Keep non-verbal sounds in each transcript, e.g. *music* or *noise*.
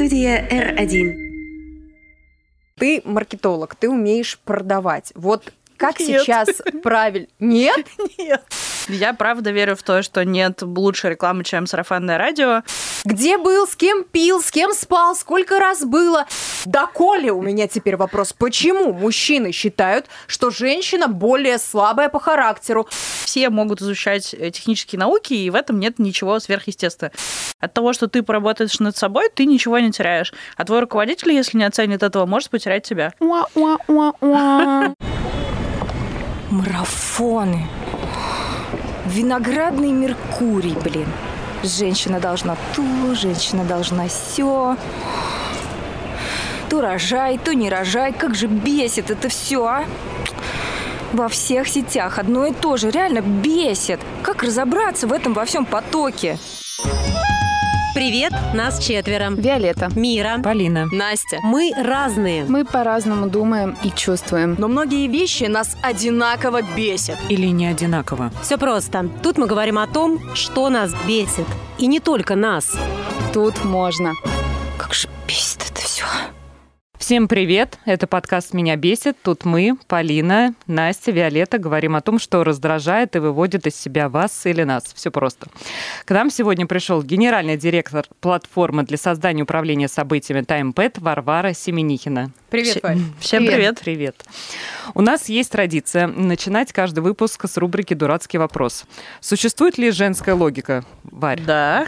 Студия R1. Ты маркетолог, ты умеешь продавать. Вот как Нет. сейчас правильно? Нет? *laughs* Нет. Я правда верю в то, что нет лучшей рекламы, чем сарафанное радио. Где был, с кем пил, с кем спал, сколько раз было? Да, Коля, у меня теперь вопрос. Почему мужчины считают, что женщина более слабая по характеру? Все могут изучать э, технические науки, и в этом нет ничего сверхъестественного. От того, что ты поработаешь над собой, ты ничего не теряешь. А твой руководитель, если не оценит этого, может потерять тебя. Марафоны. Виноградный Меркурий, блин. Женщина должна то, женщина должна все. То рожай, то не рожай. Как же бесит это все, а? Во всех сетях одно и то же. Реально бесит. Как разобраться в этом во всем потоке? Привет, нас четверо. Виолетта. Мира. Полина. Настя. Мы разные. Мы по-разному думаем и чувствуем. Но многие вещи нас одинаково бесят. Или не одинаково? Все просто. Тут мы говорим о том, что нас бесит. И не только нас. Тут можно. Как же бесит это все. Всем привет! Это подкаст «Меня бесит». Тут мы, Полина, Настя, Виолетта, говорим о том, что раздражает и выводит из себя вас или нас. Все просто. К нам сегодня пришел генеральный директор платформы для создания и управления событиями TimePad Варвара Семенихина. Привет, Варь. Всем Привет. привет. Привет. У нас есть традиция начинать каждый выпуск с рубрики «Дурацкий вопрос». Существует ли женская логика, Варь? Да,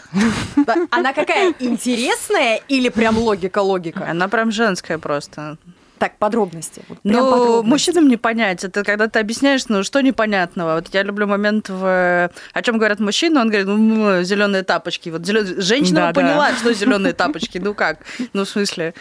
Да, Она какая? Интересная или прям логика-логика? она прям женская просто. Так, подробности. Вот Ну, подробности. мужчинам не понять. Это когда ты объясняешь, ну, что непонятного. Вот я люблю момент, в... о чем говорят мужчины, он говорит, ну, зеленые тапочки. Вот зелё- женщина Да-да. поняла, что зеленые *laughs* тапочки. Ну как? Ну, в смысле,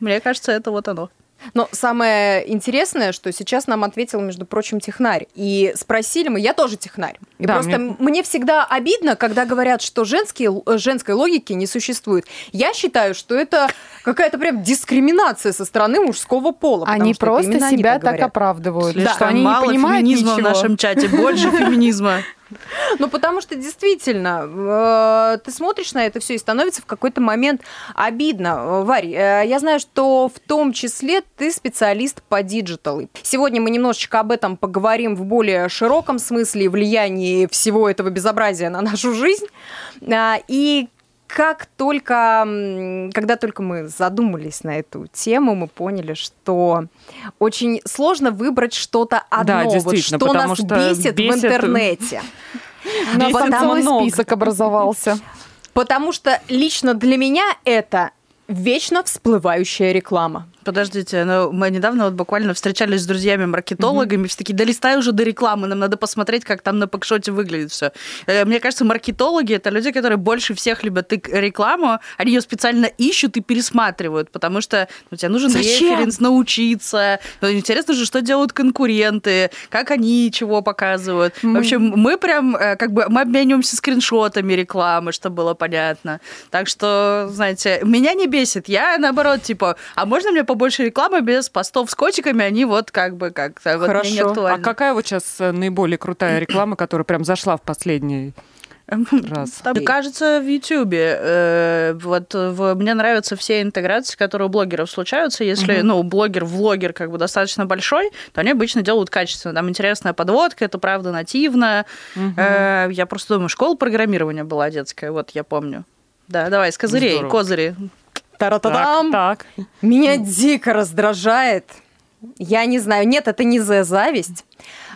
мне кажется, это вот оно. Но самое интересное, что сейчас нам ответил, между прочим, технарь. И спросили мы, я тоже технарь. И Да, просто мне- мне... всегда обидно, когда говорят, что женские, э, женской логики не существует. Я считаю, что это какая-то прям дискриминация со стороны мужского пола. Они просто именно они себя так говорят. оправдывают, Слишком что они не мало понимают феминизма ничего. в нашем чате, больше *laughs* феминизма. Ну, потому что действительно, э, ты смотришь на это все и становится в какой-то момент обидно. Э, Варь, э, я знаю, что в том числе ты специалист по digital. Сегодня мы немножечко об этом поговорим в более широком смысле влиянии всего этого безобразия на нашу жизнь. А, И как только, когда только мы задумались на эту тему, мы поняли, что очень сложно выбрать что-то одно, Да, вот что нас что бесит, в бесит- интернете. У *laughs* нас там список образовался. Потому что лично для меня это вечно всплывающая реклама. Подождите, ну, мы недавно вот буквально встречались с друзьями-маркетологами, все такие, да листай уже до рекламы, нам надо посмотреть, как там на пакшоте выглядит все. Мне кажется, маркетологи — это люди, которые больше всех любят рекламу, они ее специально ищут и пересматривают, потому что ну, тебе нужен Зачем? референс, научиться. Ну, Интересно же, что делают конкуренты, как они чего показывают. В общем, мы прям, э, как бы, мы обмениваемся скриншотами рекламы, чтобы было понятно. Так что, знаете, меня не бесит. Я, наоборот, типа, а можно мне побольше рекламы без постов с котиками? Они вот как бы как-то вот мне не Хорошо. А актуально. какая вот сейчас э, наиболее крутая реклама, которая прям зашла в последний раз? Там, кажется, в Ютьюбе. э, вот в- мне нравятся все интеграции, которые у блогеров случаются. Если, ну, блогер-влогер как бы достаточно большой, то они обычно делают качественно. Там интересная подводка, это правда нативно. Э, я просто думаю, школа программирования была детская, вот я помню. Да, давай, с козырей, Здорово. козыри. Та-ра-та-дам! Так, так. Меня дико раздражает. Я не знаю, нет, это не за зависть.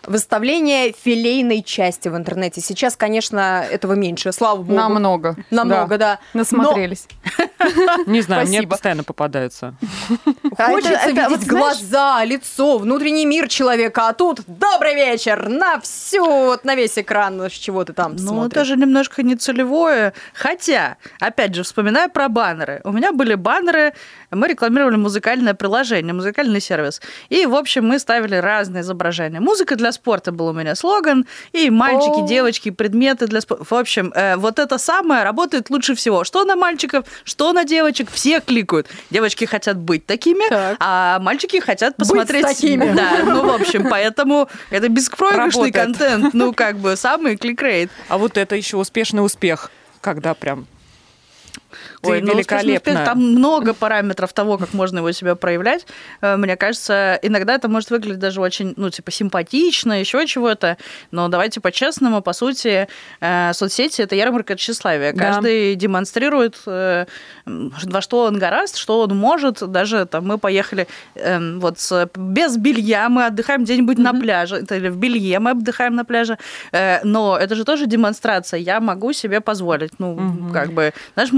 Выставление филейной части в интернете. Сейчас, конечно, этого меньше, слава богу. Намного. Намного, да. Насмотрелись. *laughs* Не знаю, мне постоянно попадаются. А Хочется это- это видеть вот глаза, лицо, внутренний мир человека, а тут добрый вечер на всю, вот на весь экран, с чего ты там Ну, смотришь. это же немножко не целевое. Хотя, опять же, вспоминая про баннеры. У меня были баннеры, мы рекламировали музыкальное приложение, музыкальный сервис. И, в общем, мы ставили разные изображения. Музыка для спорта был у меня слоган. И мальчики, О. девочки, предметы для спорта. В общем, э, вот это самое работает лучше всего. Что на мальчиков, что на девочек, все кликают. Девочки хотят быть такими, Так. а мальчики хотят Быть посмотреть... такими. Да, ну, в общем, поэтому это беспроигрышный Работает. контент. Ну, как бы, самый кликрейт. А вот это еще успешный успех, когда прям Ты Ой, ну, успешный успех, великолепно. там много параметров того, как можно его себя проявлять. Э, Мне кажется, иногда это может выглядеть даже очень, ну, типа, симпатично, еще чего-то. Но давайте по-честному, по сути, э, соцсети — это ярмарка тщеславия. Да. Каждый демонстрирует, э, во что он гораст, что он может. Даже там мы поехали эм, вот с- без белья, мы отдыхаем где-нибудь на пляже. Или в белье мы отдыхаем на пляже. Но это же тоже демонстрация. Я могу себе позволить. Ну, Мгм. как бы наш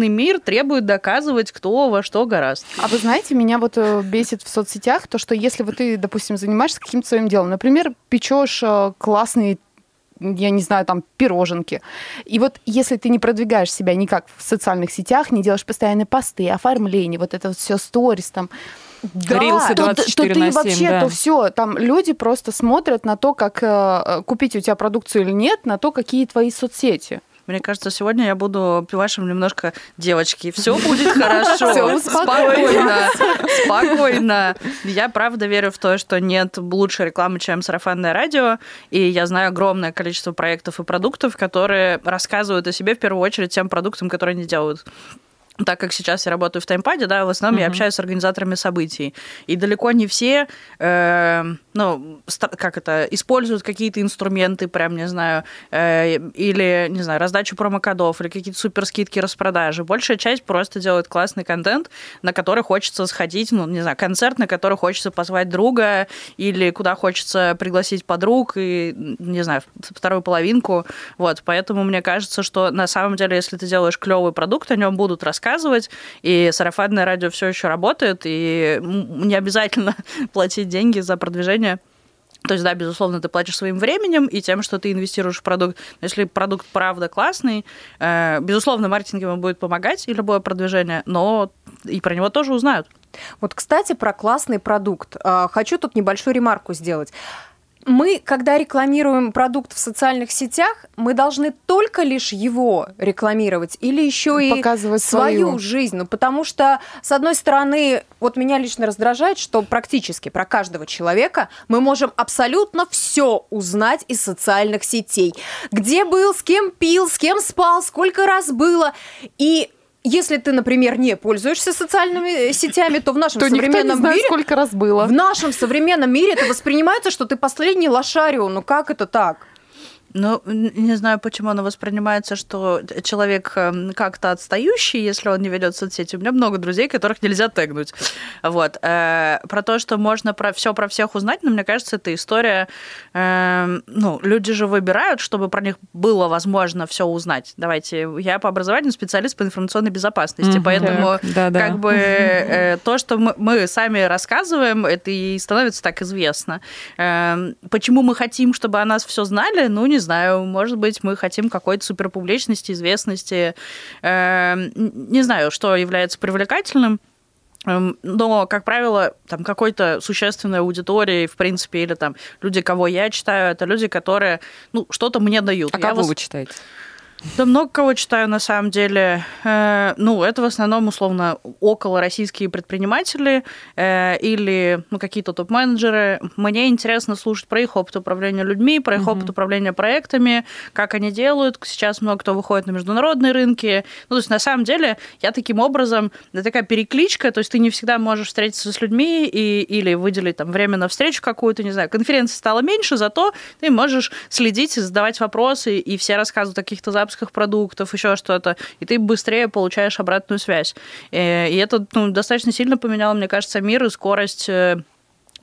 мускулинный мир требует доказывать, кто во что гораст. А вы знаете, меня вот э, бесит в соцсетях то, что если вот ты, допустим, занимаешься каким-то своим делом, например, печешь э, классные я не знаю, там, пироженки. И вот если ты не продвигаешь себя никак в социальных сетях, не делаешь постоянные посты, оформление, вот это вот все сторис там, Рилсы то, то 24 ты на 7, вообще, да. то все, там люди просто смотрят на то, как э, купить у тебя продукцию или нет, на то, какие твои соцсети. Мне кажется, сегодня я буду вашим немножко девочки. Все будет *laughs* хорошо. Всё, Спокойно. Спокойно. Я правда верю в то, что нет лучшей рекламы, чем сарафанное радио. И я знаю огромное количество проектов и продуктов, которые рассказывают о себе в первую очередь тем продуктам, которые они делают. Так как сейчас я работаю в таймпаде, да, в основном я Мгм. общаюсь с организаторами событий. И далеко не все, э, ну, как это, используют какие-то инструменты, прям, не знаю, э, или, не знаю, раздачу промокодов, или какие-то суперскидки, распродажи. Большая часть просто делает классный контент, на который хочется сходить, ну, не знаю, концерт, на который хочется позвать друга, или куда хочется пригласить подруг, и, не знаю, вторую половинку. Вот, поэтому мне кажется, что на самом деле, если ты делаешь клевый продукт, о нем будут рассказывать, и сарафанное радио все еще работает, и не обязательно *laughs* платить деньги за продвижение. То есть, да, безусловно, ты платишь своим временем и тем, что ты инвестируешь в продукт. Но если продукт правда классный, э, безусловно, маркетинг ему будет помогать и любое продвижение, но и про него тоже узнают. Вот, кстати, про классный продукт. А, Хочу тут небольшую ремарку сделать. Мы, когда рекламируем продукт в социальных сетях, мы должны только лишь его рекламировать или еще и Показывать свою свою. жизнь. Ну, потому что, с одной стороны, вот меня лично раздражает, что практически про каждого человека мы можем абсолютно все узнать из социальных сетей. Где был, с кем пил, с кем спал, сколько раз было. И если ты, например, не пользуешься социальными э, сетями, то в нашем То никто не современном знает, мире сколько раз было. в нашем современном мире это воспринимается, что ты последний лошарио. Ну как это так? Ну, не знаю, почему оно воспринимается, что человек эм, как-то отстающий, если он не ведет соцсети. У меня много друзей, которых нельзя тегнуть. Вот. Э, Про то, что можно про все про всех узнать, но мне кажется, это история... эм, Ну, люди же выбирают, чтобы про них было возможно все узнать. Давайте, я по образованию специалист по информационной безопасности, Мгм. поэтому Так, да-да. как бы э, то, что мы, мы сами рассказываем, это и становится так известно. Эм, Почему мы хотим, чтобы о нас все знали? Ну, не знаю. Может быть, мы хотим какой-то суперпубличности, известности. Эм, Не знаю, что является привлекательным. Эм, Но, как правило, там какой-то существенной аудитории, в принципе, или там люди, кого я читаю, это люди, которые, ну, что-то мне дают. А Я кого вос- вы читаете? Да много кого читаю на самом деле. Э, ну, это в основном, условно, около российские предприниматели э, или ну, какие-то топ-менеджеры. Мне интересно слушать про их опыт управления людьми, про их опыт управления проектами, как они делают. Сейчас много кто выходит на международные рынки. Ну, то есть, на самом деле, я таким образом, это такая перекличка, то есть ты не всегда можешь встретиться с людьми и, или выделить там время на встречу какую-то, не знаю, конференций стало меньше, зато ты можешь следить и задавать вопросы, и все рассказывают о каких-то запусках продуктов, еще что-то, и ты быстрее получаешь обратную связь. Э, И это ну, достаточно сильно поменяло, мне кажется, мир и скорость э,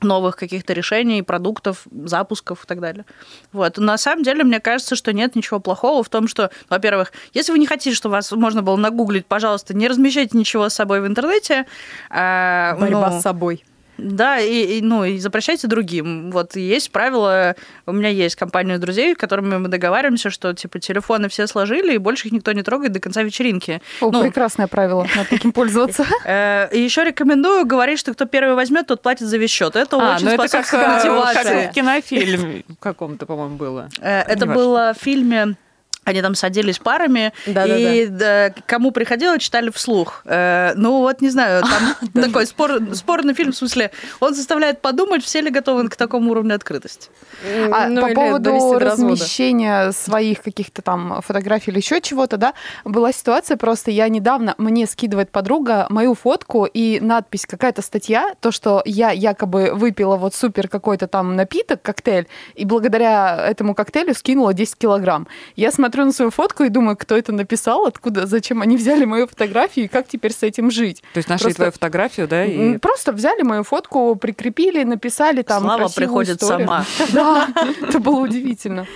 новых каких-то решений, продуктов, запусков и так далее. Вот. На самом деле, мне кажется, что нет ничего плохого в том, что, во-первых, если вы не хотите, чтобы вас можно было нагуглить, пожалуйста, не размещайте ничего с собой в интернете. А, Борьба ну, с собой. Да, и, и, ну, и запрещайте другим. Вот есть правило, у меня есть компания друзей, с которыми мы договариваемся, что типа телефоны все сложили, и больше их никто не трогает до конца вечеринки. О, Ну, прекрасное правило, надо таким пользоваться. *laughs* Э, И еще рекомендую говорить, что кто первый возьмет, тот платит за весь счет. Это А, очень ну это как, способствует э, мотивации. как в кинофильме каком-то, по-моему, было. Э, Это было в фильме они там садились парами, Да-да-да. и да, кому приходило, читали вслух. Э, ну вот, не знаю, там *laughs* такой спор, спорный фильм, в смысле, он заставляет подумать, все ли готовы к такому уровню открытости. А Ну, по поводу размещения своих каких-то там фотографий или еще чего-то, да, была ситуация просто, я недавно, мне скидывает подруга мою фотку и надпись, какая-то статья, то, что я якобы выпила вот супер какой-то там напиток, коктейль, и благодаря этому коктейлю скинула 10 килограмм. Я смотрю на свою фотку и думаю, кто это написал, откуда, зачем они взяли мою фотографию и как теперь с этим жить. То есть нашли Просто- твою фотографию, да? И... Просто взяли мою фотку, прикрепили, написали там Слава приходит историю. сама. *laughs* Да, это было удивительно.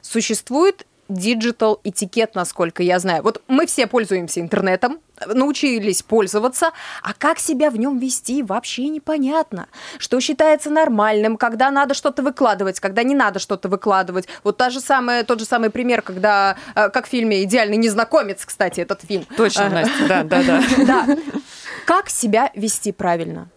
Существует digital этикет, насколько я знаю. Вот мы все пользуемся интернетом, научились пользоваться, а как себя в нем вести, вообще непонятно. Что считается нормальным, когда надо что-то выкладывать, когда не надо что-то выкладывать. Вот та же самая, тот же самый пример, когда, э, как в фильме «Идеальный незнакомец», кстати, этот фильм. Точно, Ага. Настя, да, да, да. *laughs* Да. Как себя вести правильно?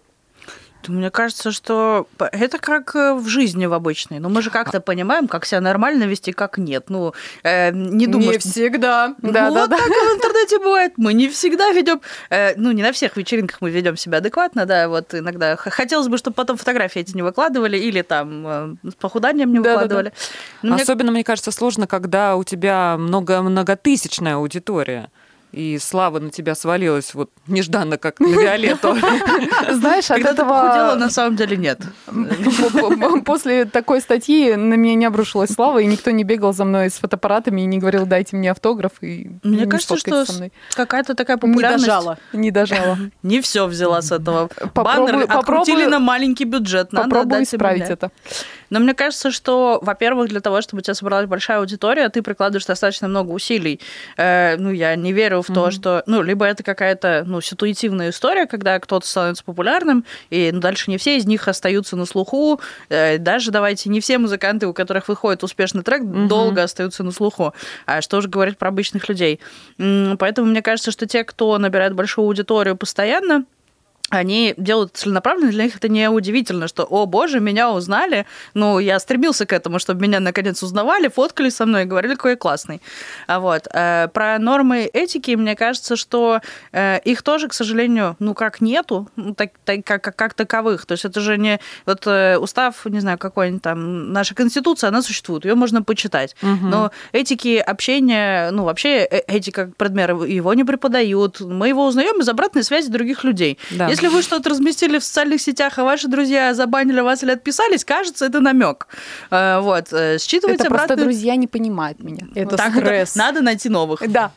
Мне кажется, что это как э, в жизни в обычной. Но мы же как-то понимаем, как себя нормально вести, как нет. Ну, э, не думаю, Не всегда. Ну, Да, да, вот да. так и в интернете бывает. Мы не всегда ведем, э, ну, не на всех вечеринках мы ведем себя адекватно, да, вот иногда хотелось бы, чтобы потом фотографии эти не выкладывали или там э, с похуданием не Да-да-да. выкладывали. Но мне Особенно, мне кажется, сложно, когда у тебя много многотысячная аудитория. И слава на тебя свалилась вот нежданно, как на Виолетту. *laughs* Знаешь, от этого на самом деле нет. *laughs* после такой статьи на меня не обрушилась слава, и никто не бегал за мной с фотоаппаратами и не говорил, дайте мне автограф, и Мне не кажется, что какая-то такая *laughs* Не популярность... дожала. Не дожала. Не все взяла с этого. Попробую- Баннер открутили на маленький бюджет. Им исправить это. Но мне кажется, что, во-первых, для того, чтобы у тебя собралась большая аудитория, ты прикладываешь достаточно много усилий. Э, ну, я не верю в то, что... Ну, либо это какая-то, ну, ситуативная история, когда кто-то становится популярным, и ну, дальше не все из них остаются на слуху. Э, даже, давайте, не все музыканты, у которых выходит успешный трек, долго остаются на слуху. А что же говорить про обычных людей? Поэтому мне кажется, что те, кто набирает большую аудиторию постоянно, они делают целенаправленно, для них это не удивительно, что, о боже, меня узнали, ну, я стремился к этому, чтобы меня наконец узнавали, фоткали со мной и говорили, какой я классный. А вот. э, Про нормы этики, мне кажется, что э, их тоже, к сожалению, ну, как нету, ну, так, так- как, как, как таковых. То есть это же не... Вот э, устав, не знаю, какой-нибудь там, наша конституция, она существует, ее можно почитать. Но этики общения, ну, вообще э- этика, как предмет, его не преподают. Мы его узнаем из обратной связи других людей. Да. Если вы что-то разместили в социальных сетях, а ваши друзья забанили вас или отписались, кажется, это намек. Вот. э, Считывать Это просто обратную- друзья не понимают меня. Это Так, стресс. Надо найти новых. Да,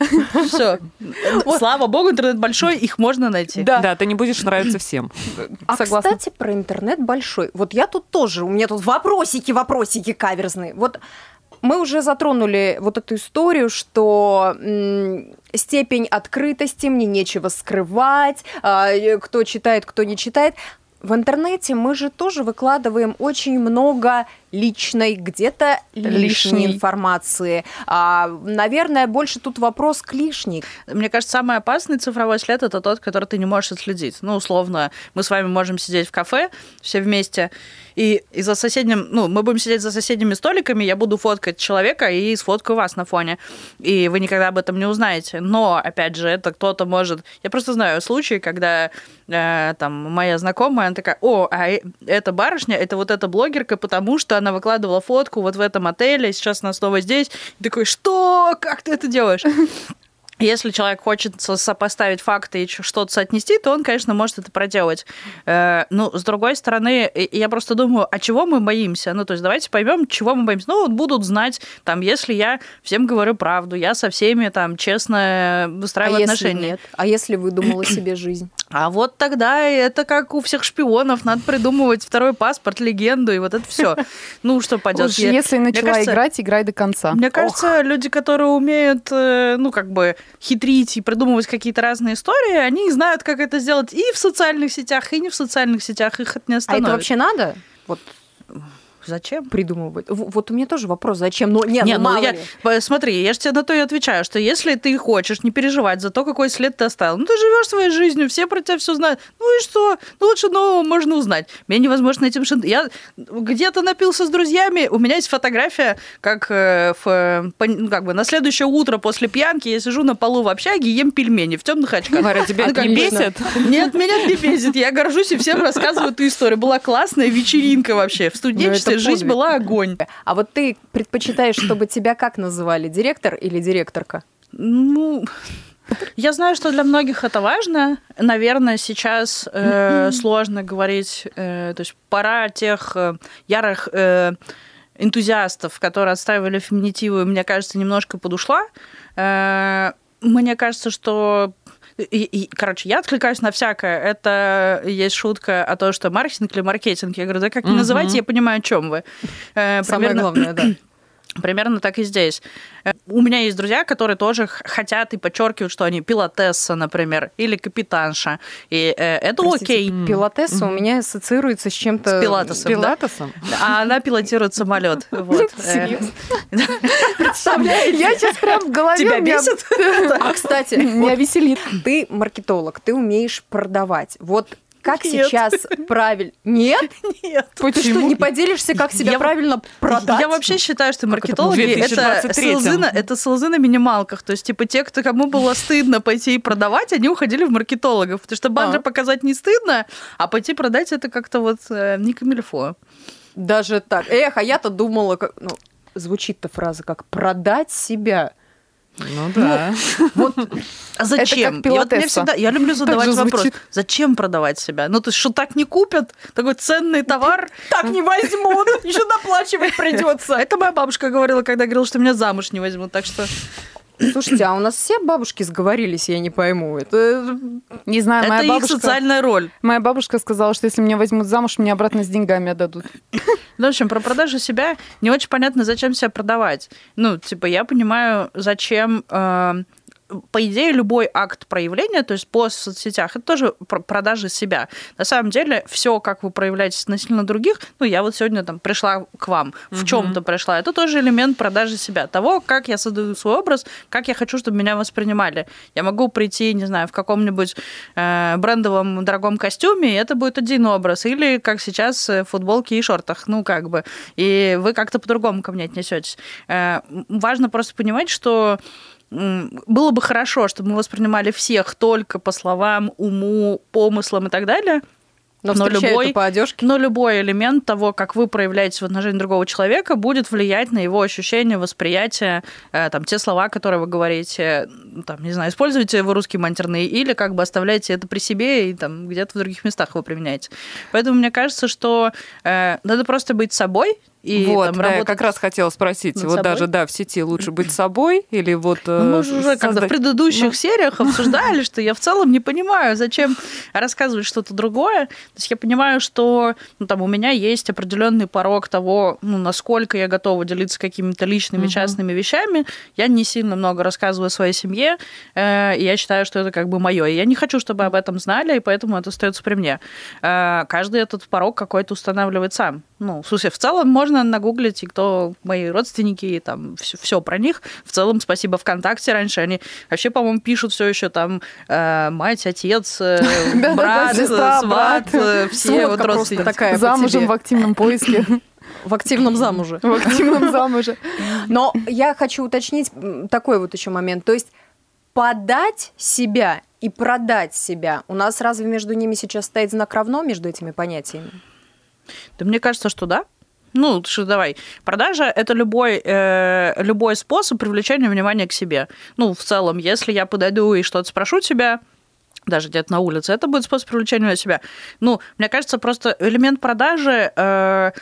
Все. *laughs* Слава богу, интернет большой, их можно найти. да, Да, ты не будешь нравиться всем. А, согласна. кстати, про интернет большой. Вот я тут тоже, у меня тут вопросики, вопросики каверзные. Вот мы уже затронули вот эту историю, что степень открытости, мне нечего скрывать, а, э, кто читает, кто не читает. В интернете мы же тоже выкладываем очень много личной, где-то лишней информации. А, наверное, больше тут вопрос к лишней. Мне кажется, самый опасный цифровой след это тот, который ты не можешь отследить. Ну, условно, мы с вами можем сидеть в кафе все вместе, и, и за соседним, ну, мы будем сидеть за соседними столиками, я буду фоткать человека и сфоткаю вас на фоне. И вы никогда об этом не узнаете. Но, опять же, это кто-то может... Я просто знаю случаи, когда э, там моя знакомая, она такая, о, а э- эта барышня, это вот эта блогерка, потому что она выкладывала фотку вот в этом отеле, сейчас она снова здесь. И такой, что? Как ты это делаешь? Если человек хочет со- сопоставить факты и что-то соотнести, то он, конечно, может это проделать. Э, Ну, с другой стороны, я просто думаю, а чего мы боимся? Ну, то есть давайте поймем, чего мы боимся. Ну, вот будут знать, там, если я всем говорю правду, я со всеми там честно А выстраиваю если отношения. нет? А если выдумала себе жизнь? *clears throat* А вот тогда это как у всех шпионов, надо придумывать второй паспорт, легенду и вот это все. Ну, что поделать. Уж если начала кажется, играть, играй до конца. Мне кажется, люди, которые умеют, э, ну, как бы хитрить и придумывать какие-то разные истории, они знают, как это сделать и в социальных сетях, и не в социальных сетях. Их это не А остановит. это вообще надо? Вот Зачем? придумывают. В- Вот у меня тоже вопрос, зачем? Ну, нет, Не, ну, ну мало я, ли. смотри, я же тебе на то и отвечаю, что если ты хочешь не переживать за то, какой след ты оставил, ну ты живешь своей жизнью, все про тебя все знают, ну и что? Ну лучше нового можно узнать. Мне невозможно этим шин... Я где-то напился с друзьями, у меня есть фотография, как, э, в, ну, как бы на следующее утро после пьянки я сижу на полу в общаге и ем пельмени в темных очках. Варя, тебя Ну, это не бесит? Нет, меня не бесит. Я горжусь и всем рассказываю эту историю. Была классная вечеринка вообще. В студенчестве жизнь была огонь. А вот ты предпочитаешь, чтобы тебя как называли? Директор или директорка? Ну, я знаю, что для многих это важно. Наверное, сейчас э, сложно говорить. э, то есть пора тех э, ярых э, энтузиастов, которые отстаивали феминитивы, мне кажется, немножко подушла. Э, мне кажется, что и- и, короче, я откликаюсь на всякое. Это есть шутка о том, что маркетинг или маркетинг. Я говорю, да как не называйте, я понимаю, о чем вы. Э, Самое примерно- главное, да. Примерно так и здесь. Э, У меня есть друзья, которые тоже хотят и подчеркивают, что они пилотесса, например, или капитанша. И э, это Простите, окей. Пилотесса у меня ассоциируется с чем-то... С пилатесом, да? Пилатесом? А она пилотирует самолет. *laughs* Вот. *laughs* Э? *laughs* Представляете? Я сейчас прям в голове... Тебя бесит? А, кстати, Меня веселит. ты маркетолог, ты умеешь продавать. Вот как Нет. сейчас правильно... Нет? *laughs* Нет. Ты что, не поделишься, как себя Я- правильно продать? Я вообще считаю, что это, маркетологи это 2023? селзы, на, это селзы на минималках. То есть, типа, те, кто кому было стыдно пойти и продавать, они уходили в маркетологов. Потому что банжа А. показать не стыдно, а пойти продать это как-то вот э, не камильфо. Даже так. Эх, а я-то думала, как... Ну, звучит-то фраза как «продать себя». Ну да. Вот А *laughs* зачем? как И вот мне пилотесса. всегда, я люблю задавать вопрос, звучит. зачем продавать себя? Ну, то есть, что так не купят? Такой ценный товар? так не возьмут, *laughs* еще доплачивать придется. Это моя бабушка говорила, когда говорила, что меня замуж не возьмут. Так что Слушайте, а у нас все бабушки сговорились, я не пойму. Это Не знаю, это моя их бабушка... социальная роль. Моя бабушка сказала, что если меня возьмут замуж, мне обратно с деньгами отдадут. *laughs* Ну, в общем, про продажу себя не очень понятно, зачем себя продавать. Ну, типа, я понимаю, зачем... э, по идее, любой акт проявления, то есть пост в соцсетях, это тоже про- продажа себя. На самом деле, все, как вы проявляетесь относительно других, ну, я вот сегодня там пришла к вам, в чем-то пришла, это тоже элемент продажи себя, того, как я создаю свой образ, как я хочу, чтобы меня воспринимали. Я могу прийти, не знаю, в каком-нибудь э, брендовом дорогом костюме, и это будет один образ, или, как сейчас, э, в футболке и шортах, ну, как бы, и вы как-то по-другому ко мне отнесетесь. Э, важно просто понимать, что было бы хорошо, чтобы мы воспринимали всех только по словам, уму, помыслам и так далее. но, Но любой- по одежке. Но любой элемент того, как вы проявляетесь в отношении другого человека, будет влиять на его ощущение, восприятие, э, там, те слова, которые вы говорите, там, не знаю, используете вы русский матерный или как бы оставляете это при себе и там где-то в других местах вы применяете. Поэтому мне кажется, что э, надо просто быть собой и вот, там, да, я работать как раз хотела спросить, вот собой. даже, да, в сети лучше быть собой или вот... Ну, э, мы же уже когда в предыдущих Ну. сериях обсуждали, что я в целом не понимаю, зачем рассказывать что-то другое. То есть я понимаю, что ну, там, у меня есть определенный порог того, ну, насколько я готова делиться какими-то личными, частными вещами. Я не сильно много рассказываю о своей семье, э, и я считаю, что это как бы мое. И я не хочу, чтобы об этом знали, и поэтому это остается при мне. Э, каждый этот порог какой-то устанавливает сам. Ну, в смысле, в целом можно нагуглить, и кто мои родственники, и там все, про них. В целом, спасибо ВКонтакте раньше. Они вообще, по-моему, пишут все еще там э, мать, отец, э, *laughs* брат, сват, э, все вот родственники. такая Замужем в активном поиске. в активном замуже. В активном замуже. *laughs* Но я хочу уточнить такой вот еще момент. То есть подать себя и продать себя. У нас разве между ними сейчас стоит знак равно между этими понятиями? Да мне кажется, что да. Ну, что давай. Продажа это любой, э, любой способ привлечения внимания к себе. Ну, в целом, если я подойду и что-то спрошу тебя, даже где-то на улице, это будет способ привлечения себя. Ну, мне кажется, просто элемент продажи э,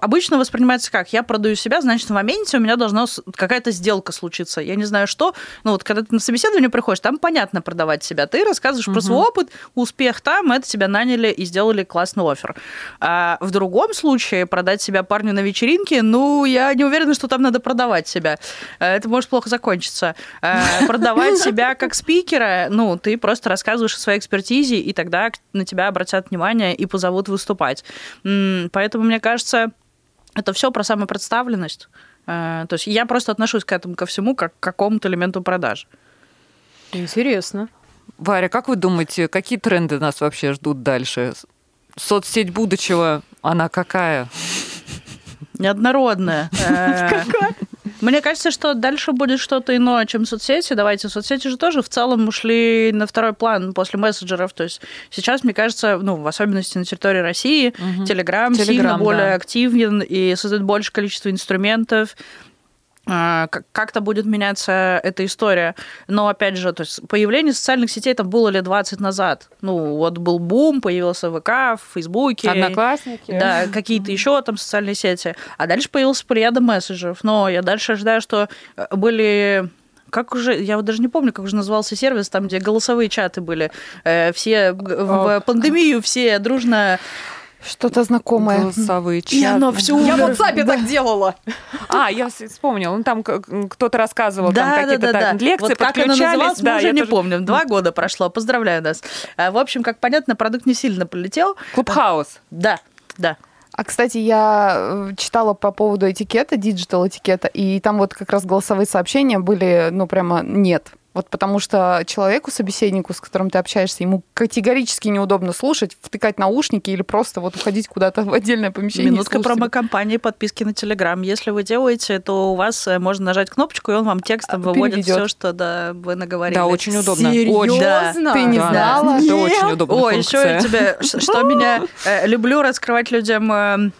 обычно воспринимается как я продаю себя, значит, в моменте у меня должна какая-то сделка случиться. Я не знаю, что. Ну, вот когда ты на собеседование приходишь, там понятно продавать себя. Ты рассказываешь про свой опыт, успех там, это тебя наняли и сделали классный офер. А в другом случае продать себя парню на вечеринке, ну, я не уверена, что там надо продавать себя. Э, Это может плохо закончиться. Э, Продавать *laughs* себя как спикера, ну, ты просто рассказываешь о своей экспертизе, и тогда на тебя обратят внимание и позовут выступать. Поэтому, мне кажется, это все про самопредставленность. Э, То есть я просто отношусь к этому ко всему как к какому-то элементу продажи. Интересно. Варя, как вы думаете, какие тренды нас вообще ждут дальше? Соцсеть будущего, она какая? Неоднородная. *laughs* Э, Мне кажется, что дальше будет что-то иное, чем соцсети. Давайте, соцсети же тоже в целом ушли на второй план после мессенджеров. То есть сейчас, мне кажется, ну, в особенности на территории России, Телеграм сильно Телеграм, более да. активен и создает больше количество инструментов. А, как- Как-то будет меняться эта история. Но, опять же, то есть появление социальных сетей там было лет 20 назад. Ну, вот был бум, появился ВК, в Фейсбуке. Одноклассники? Да, какие-то еще там социальные сети. А дальше появился плеяда мессенджеров. Но я дальше ожидаю, что э, были как уже, я вот даже не помню, как уже назывался сервис, там, где голосовые чаты были. Э, Все г- в пандемию все дружно... Что-то знакомое. Голосовые И оно чаты. все Я в WhatsApp так делала. А, я вспомнила. Ну, там кто-то рассказывал, там Да, да, какие-то да, да. там лекции, вот как оно подключались. называлось, мы да, уже я не тоже- помним. Два года прошло. Поздравляю нас. А, В общем, как понятно, продукт не сильно полетел. Clubhouse. Да, да. А, кстати, я э, читала по поводу этикета, digital этикета, и там вот как раз голосовые сообщения были, ну, прямо нет. Вот потому что человеку, собеседнику, с которым ты общаешься, ему категорически неудобно слушать, втыкать наушники или просто вот уходить куда-то в отдельное помещение. Минутка промо-компании подписки на Телеграм. Если вы делаете, то у вас э, можно нажать кнопочку, и он вам текстом А, выводит все, что да, вы наговорили. Да, очень удобно. Серьезно? Очень. Да. Ты не Да, знала? Это очень удобная Ой, еще функция. я тебе, что меня э, люблю раскрывать людям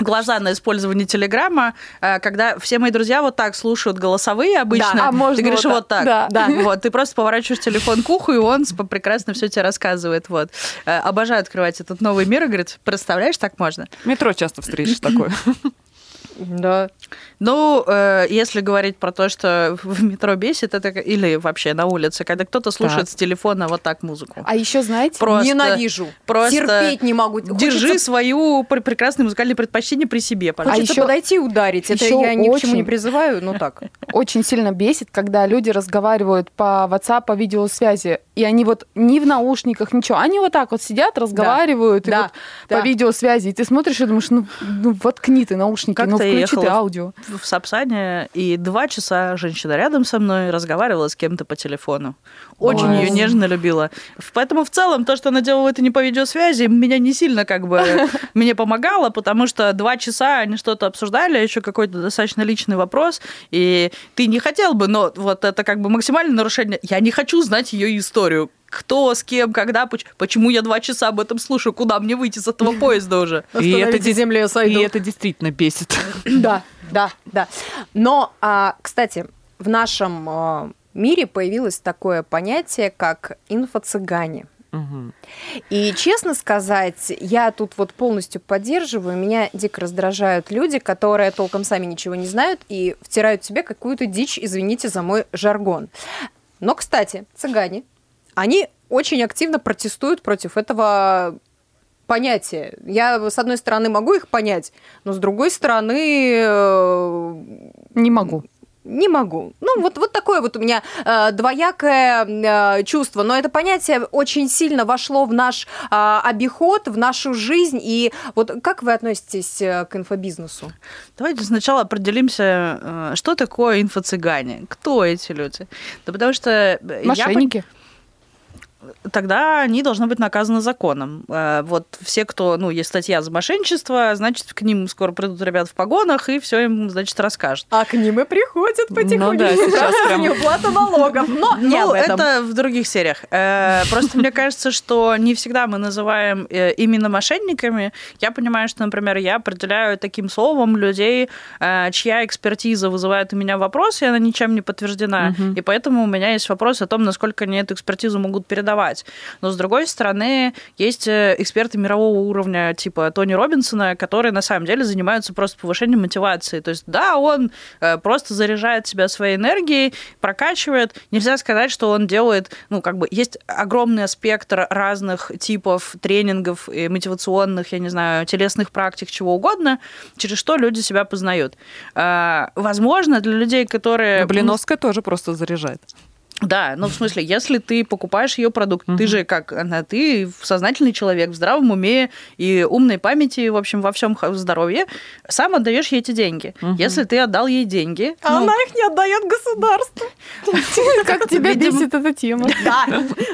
глаза на использование Телеграма, э, когда все мои друзья вот так слушают голосовые обычно. Да, а можно ты говоришь вот вот так. так. Да. Вот, ты просто поворачиваешь телефон к уху, и он прекрасно все тебе рассказывает. Вот. Э, Обожаю открывать этот новый мир и говорит, представляешь, так можно? В метро часто встретишь такое. *laughs* Да. Ну, э, если говорить про то, что в метро бесит, это или вообще на улице, когда кто-то слушает с телефона вот так музыку. А еще, знаете, Просто- Ненавижу. просто Терпеть не могу. Держи Хочется- свою пр- прекрасные музыкальные предпочтения при себе, пожалуйста. Хочется ещё- подойти и ударить. Это я ни к чему не очень- призываю, но так. *laughs* очень сильно бесит, когда люди разговаривают по WhatsApp, по видеосвязи, и они вот не в наушниках, ничего, они вот так вот сидят, разговаривают, и Да, вот да. по видеосвязи, и ты смотришь и думаешь, ну, ну воткни ты наушники, Как-то ну включи ехала аудио. в Сапсане, и два часа женщина рядом со мной разговаривала с кем-то по телефону. Очень Ой. ее нежно любила. Поэтому в целом то, что она делала это не по видеосвязи, меня не сильно как бы *laughs* мне помогало, потому что два часа они что-то обсуждали, еще какой-то достаточно личный вопрос, и ты не хотел бы, но вот это как бы максимальное нарушение. Я не хочу знать ее историю. Кто, с кем, когда, поч- почему я два часа об этом слушаю, куда мне выйти с этого *laughs* поезда уже? И это, землю, я и это действительно бесит. *laughs* Да, да, да. Но, а, кстати, в нашем а, мире появилось такое понятие, как инфо-цыгане. Мгм. И честно сказать, я тут вот полностью поддерживаю. Меня дико раздражают люди, которые толком сами ничего не знают и втирают в себе какую-то дичь, извините за мой жаргон. Но, кстати, цыгане, они очень активно протестуют против этого понятия. Я, с одной стороны, могу их понять, но с другой стороны, э, Не могу. не могу. Ну, вот, вот такое вот у меня э, двоякое э, чувство. Но это понятие очень сильно вошло в наш э, обиход, в нашу жизнь. И вот как вы относитесь э, к инфобизнесу? Давайте сначала определимся, э, что такое инфо-цыгане, кто эти люди. Да потому что э, я Мошенники. Тогда они должны быть наказаны законом. Э, Вот все, кто, ну, есть статья за мошенничество, значит, к ним скоро придут ребята в погонах и все им, значит, расскажут. А к ним и приходят Ну да, сейчас прям- Неуплата налогов. Но *laughs* не ну, об этом. это в других сериях. Э, Просто мне кажется, что не всегда мы называем э, именно мошенниками. Я понимаю, что, например, я определяю таким словом людей, чья экспертиза вызывает у меня вопрос, и она ничем не подтверждена. И поэтому у меня есть вопрос о том, насколько они эту экспертизу могут передавать. Но, с другой стороны, есть э, эксперты мирового уровня, типа Тони Робинсона, которые на самом деле занимаются просто повышением мотивации. То есть, да, он э, просто заряжает себя своей энергией, прокачивает. Нельзя сказать, что он делает, ну, как бы, есть огромный спектр разных типов тренингов и мотивационных, я не знаю, телесных практик, чего угодно, через что люди себя познают. Э, Возможно, для людей, которые... Блиновская тоже просто заряжает. Да, ну в смысле, если ты покупаешь ее продукт, ты же как она, ты сознательный человек в здравом уме и умной памяти, в общем, во всем здоровье, сам отдаешь ей эти деньги. Если ты отдал ей деньги, А ну, она их не отдает государству. *laughs* Как тебя бесит эта тема? *laughs* Да,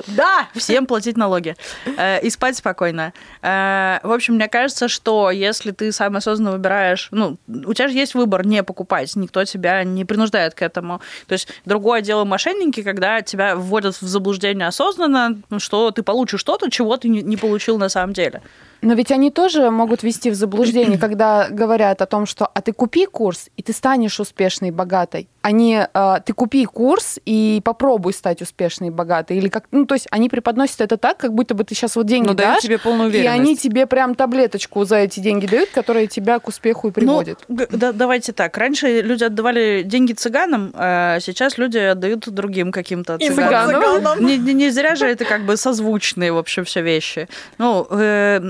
да. всем платить налоги э, и спать спокойно. Э, в общем, мне кажется, что если ты сам осознанно выбираешь, ну, у тебя же есть выбор не покупать, никто тебя не принуждает к этому. То есть другое дело мошенники, когда тебя вводят в заблуждение осознанно, ну, что ты получишь что-то, чего ты не, получил на самом деле. Но ведь они тоже могут вести в заблуждение, *clears throat* когда говорят о том, что «а ты купи курс, и ты станешь успешной и богатой». Не а, «ты купи курс и попробуй стать успешной и богатой». Или как, ну, то есть они преподносят это так, как будто бы ты сейчас вот деньги Ну, дают дашь, тебе полную и они тебе прям таблеточку за эти деньги дают, которая тебя к успеху и приводит. Ну, да- давайте так. Раньше люди отдавали деньги цыганам, а сейчас люди отдают другим каким-то цыганам. цыганам. Не, не- не зря же это как бы созвучные, в общем, все вещи. Ну, э,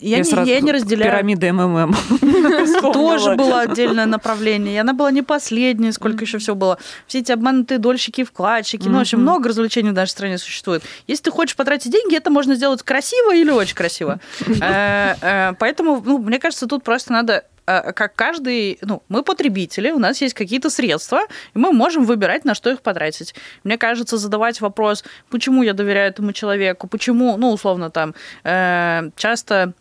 я, не, сразу я не разделяю. Пирамида МММ. *laughs* Тоже было отдельное направление. И она была не последняя, сколько еще всего было. Все эти обманутые дольщики, вкладчики. Ну, в общем, много развлечений в нашей стране существует. Если ты хочешь потратить деньги, это можно сделать красиво или очень красиво. *laughs* Э, э, Поэтому, ну, мне кажется, тут просто надо э, как каждый, ну, мы потребители, у нас есть какие-то средства, и мы можем выбирать, на что их потратить. Мне кажется, задавать вопрос, почему я доверяю этому человеку, почему, ну, условно, там, э, часто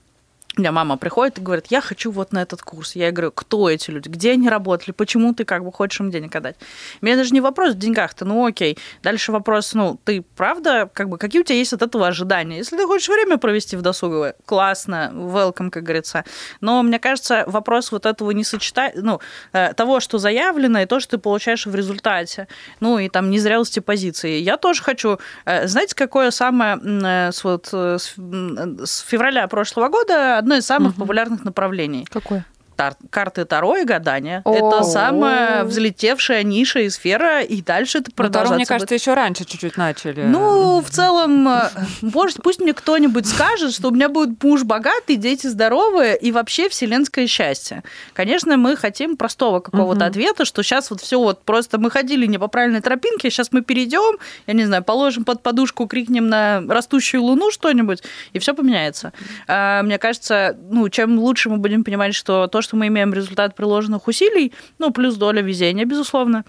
у меня мама приходит и говорит, я хочу вот на этот курс. Я говорю, кто эти люди, где они работали, почему ты как бы хочешь им денег отдать. У меня даже не вопрос в деньгах-то, ну окей. Дальше вопрос, ну ты правда, как бы, какие у тебя есть от этого ожидания? Если ты хочешь время провести в досуговое, классно, welcome, как говорится. Но мне кажется, вопрос вот этого не сочетания, ну, э, того, что заявлено, и то, что ты получаешь в результате. Ну, и там незрелости позиции. Я тоже хочу... э, Знаете, какое самое э, с, вот, с февраля прошлого года одно из самых популярных направлений? Какое? Тар- карты Таро и гадания. О. Это самая взлетевшая ниша и сфера, и дальше это Ну, Втором, продолжаться мне кажется, еще раньше чуть-чуть начали. Ну, в целом, э, может, пусть мне кто-нибудь скажет, что у меня будет муж богатый, дети здоровые и вообще вселенское счастье. Конечно, мы хотим простого какого-то ответа, что сейчас вот все вот просто мы ходили не по правильной тропинке, сейчас мы перейдем, я не знаю, положим под подушку, крикнем на растущую луну что-нибудь, и все поменяется. А, Мне кажется, ну, чем лучше мы будем понимать, что то, что мы имеем результат приложенных усилий, ну, плюс доля везения, безусловно,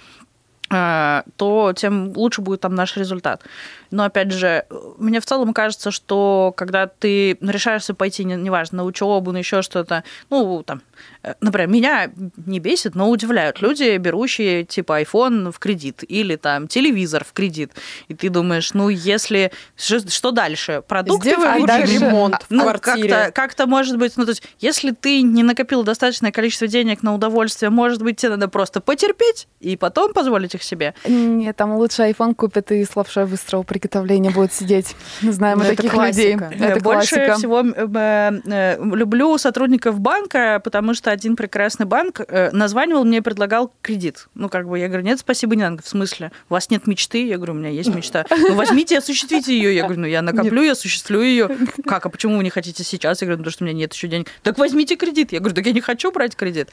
то тем лучше будет там наш результат. Но опять же, мне в целом кажется, что когда ты решаешься пойти, не- неважно, на учебу, на еще что-то, ну, там, э, например, меня не бесит, но удивляют люди, берущие типа iPhone в кредит или там телевизор в кредит. И ты думаешь, ну, если... Что, дальше? Продукты Сделай а дальше- ремонт в ну, квартире. как-то, как-то может быть, ну, то есть, если ты не накопил достаточное количество денег на удовольствие, может быть, тебе надо просто потерпеть и потом позволить их себе. Нет, там лучше iPhone купят и с лапшой быстрого приготовления будут сидеть. Знаем мы Ну, это таких людей. Это Больше всего э, э, люблю сотрудников банка, потому что один прекрасный банк э, названивал мне и предлагал кредит. Ну, как бы, я говорю, нет, спасибо, не надо. В смысле? У вас нет мечты? Я говорю, у меня есть мечта. Ну, возьмите и осуществите ее. Я говорю, ну, я накоплю, я осуществлю ее. Как, а почему вы не хотите сейчас? Я говорю, «Ну, потому что у меня нет еще денег. Так возьмите кредит. Я говорю, так я не хочу брать кредит.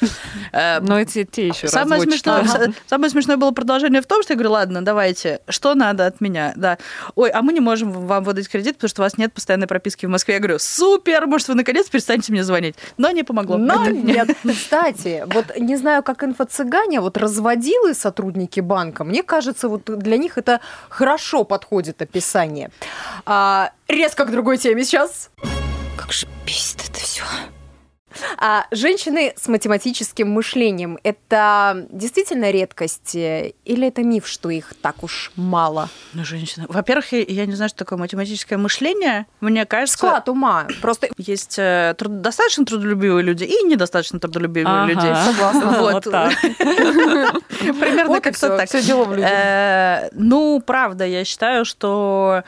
Но эти те еще Самое смешное, с- самое смешное было продолжение в том, что я говорю, ладно, давайте, что надо от меня? Да. Ой, а мы не можем вам выдать кредит, потому что у вас нет постоянной прописки в Москве. Я говорю, супер, может, вы наконец перестанете мне звонить. Но не помогло. Но Это- нет. Кстати, вот не знаю, как инфо-цыгане, вот разводилы сотрудники банка, мне кажется, вот для них это хорошо подходит описание. А, резко к другой теме сейчас. Как же бесит это все. А женщины с математическим мышлением – это действительно редкость э, или это миф, что их так уж мало? Ну, женщина. Во-первых, я- не знаю, что такое математическое мышление. Мне кажется, Склад ума. Просто есть э, труд- достаточно трудолюбивые люди и недостаточно трудолюбивые люди. Согласна. Вот. Так. *laughs* Примерно как-то так. Все дело в людях. Э, Ну, правда, я считаю, что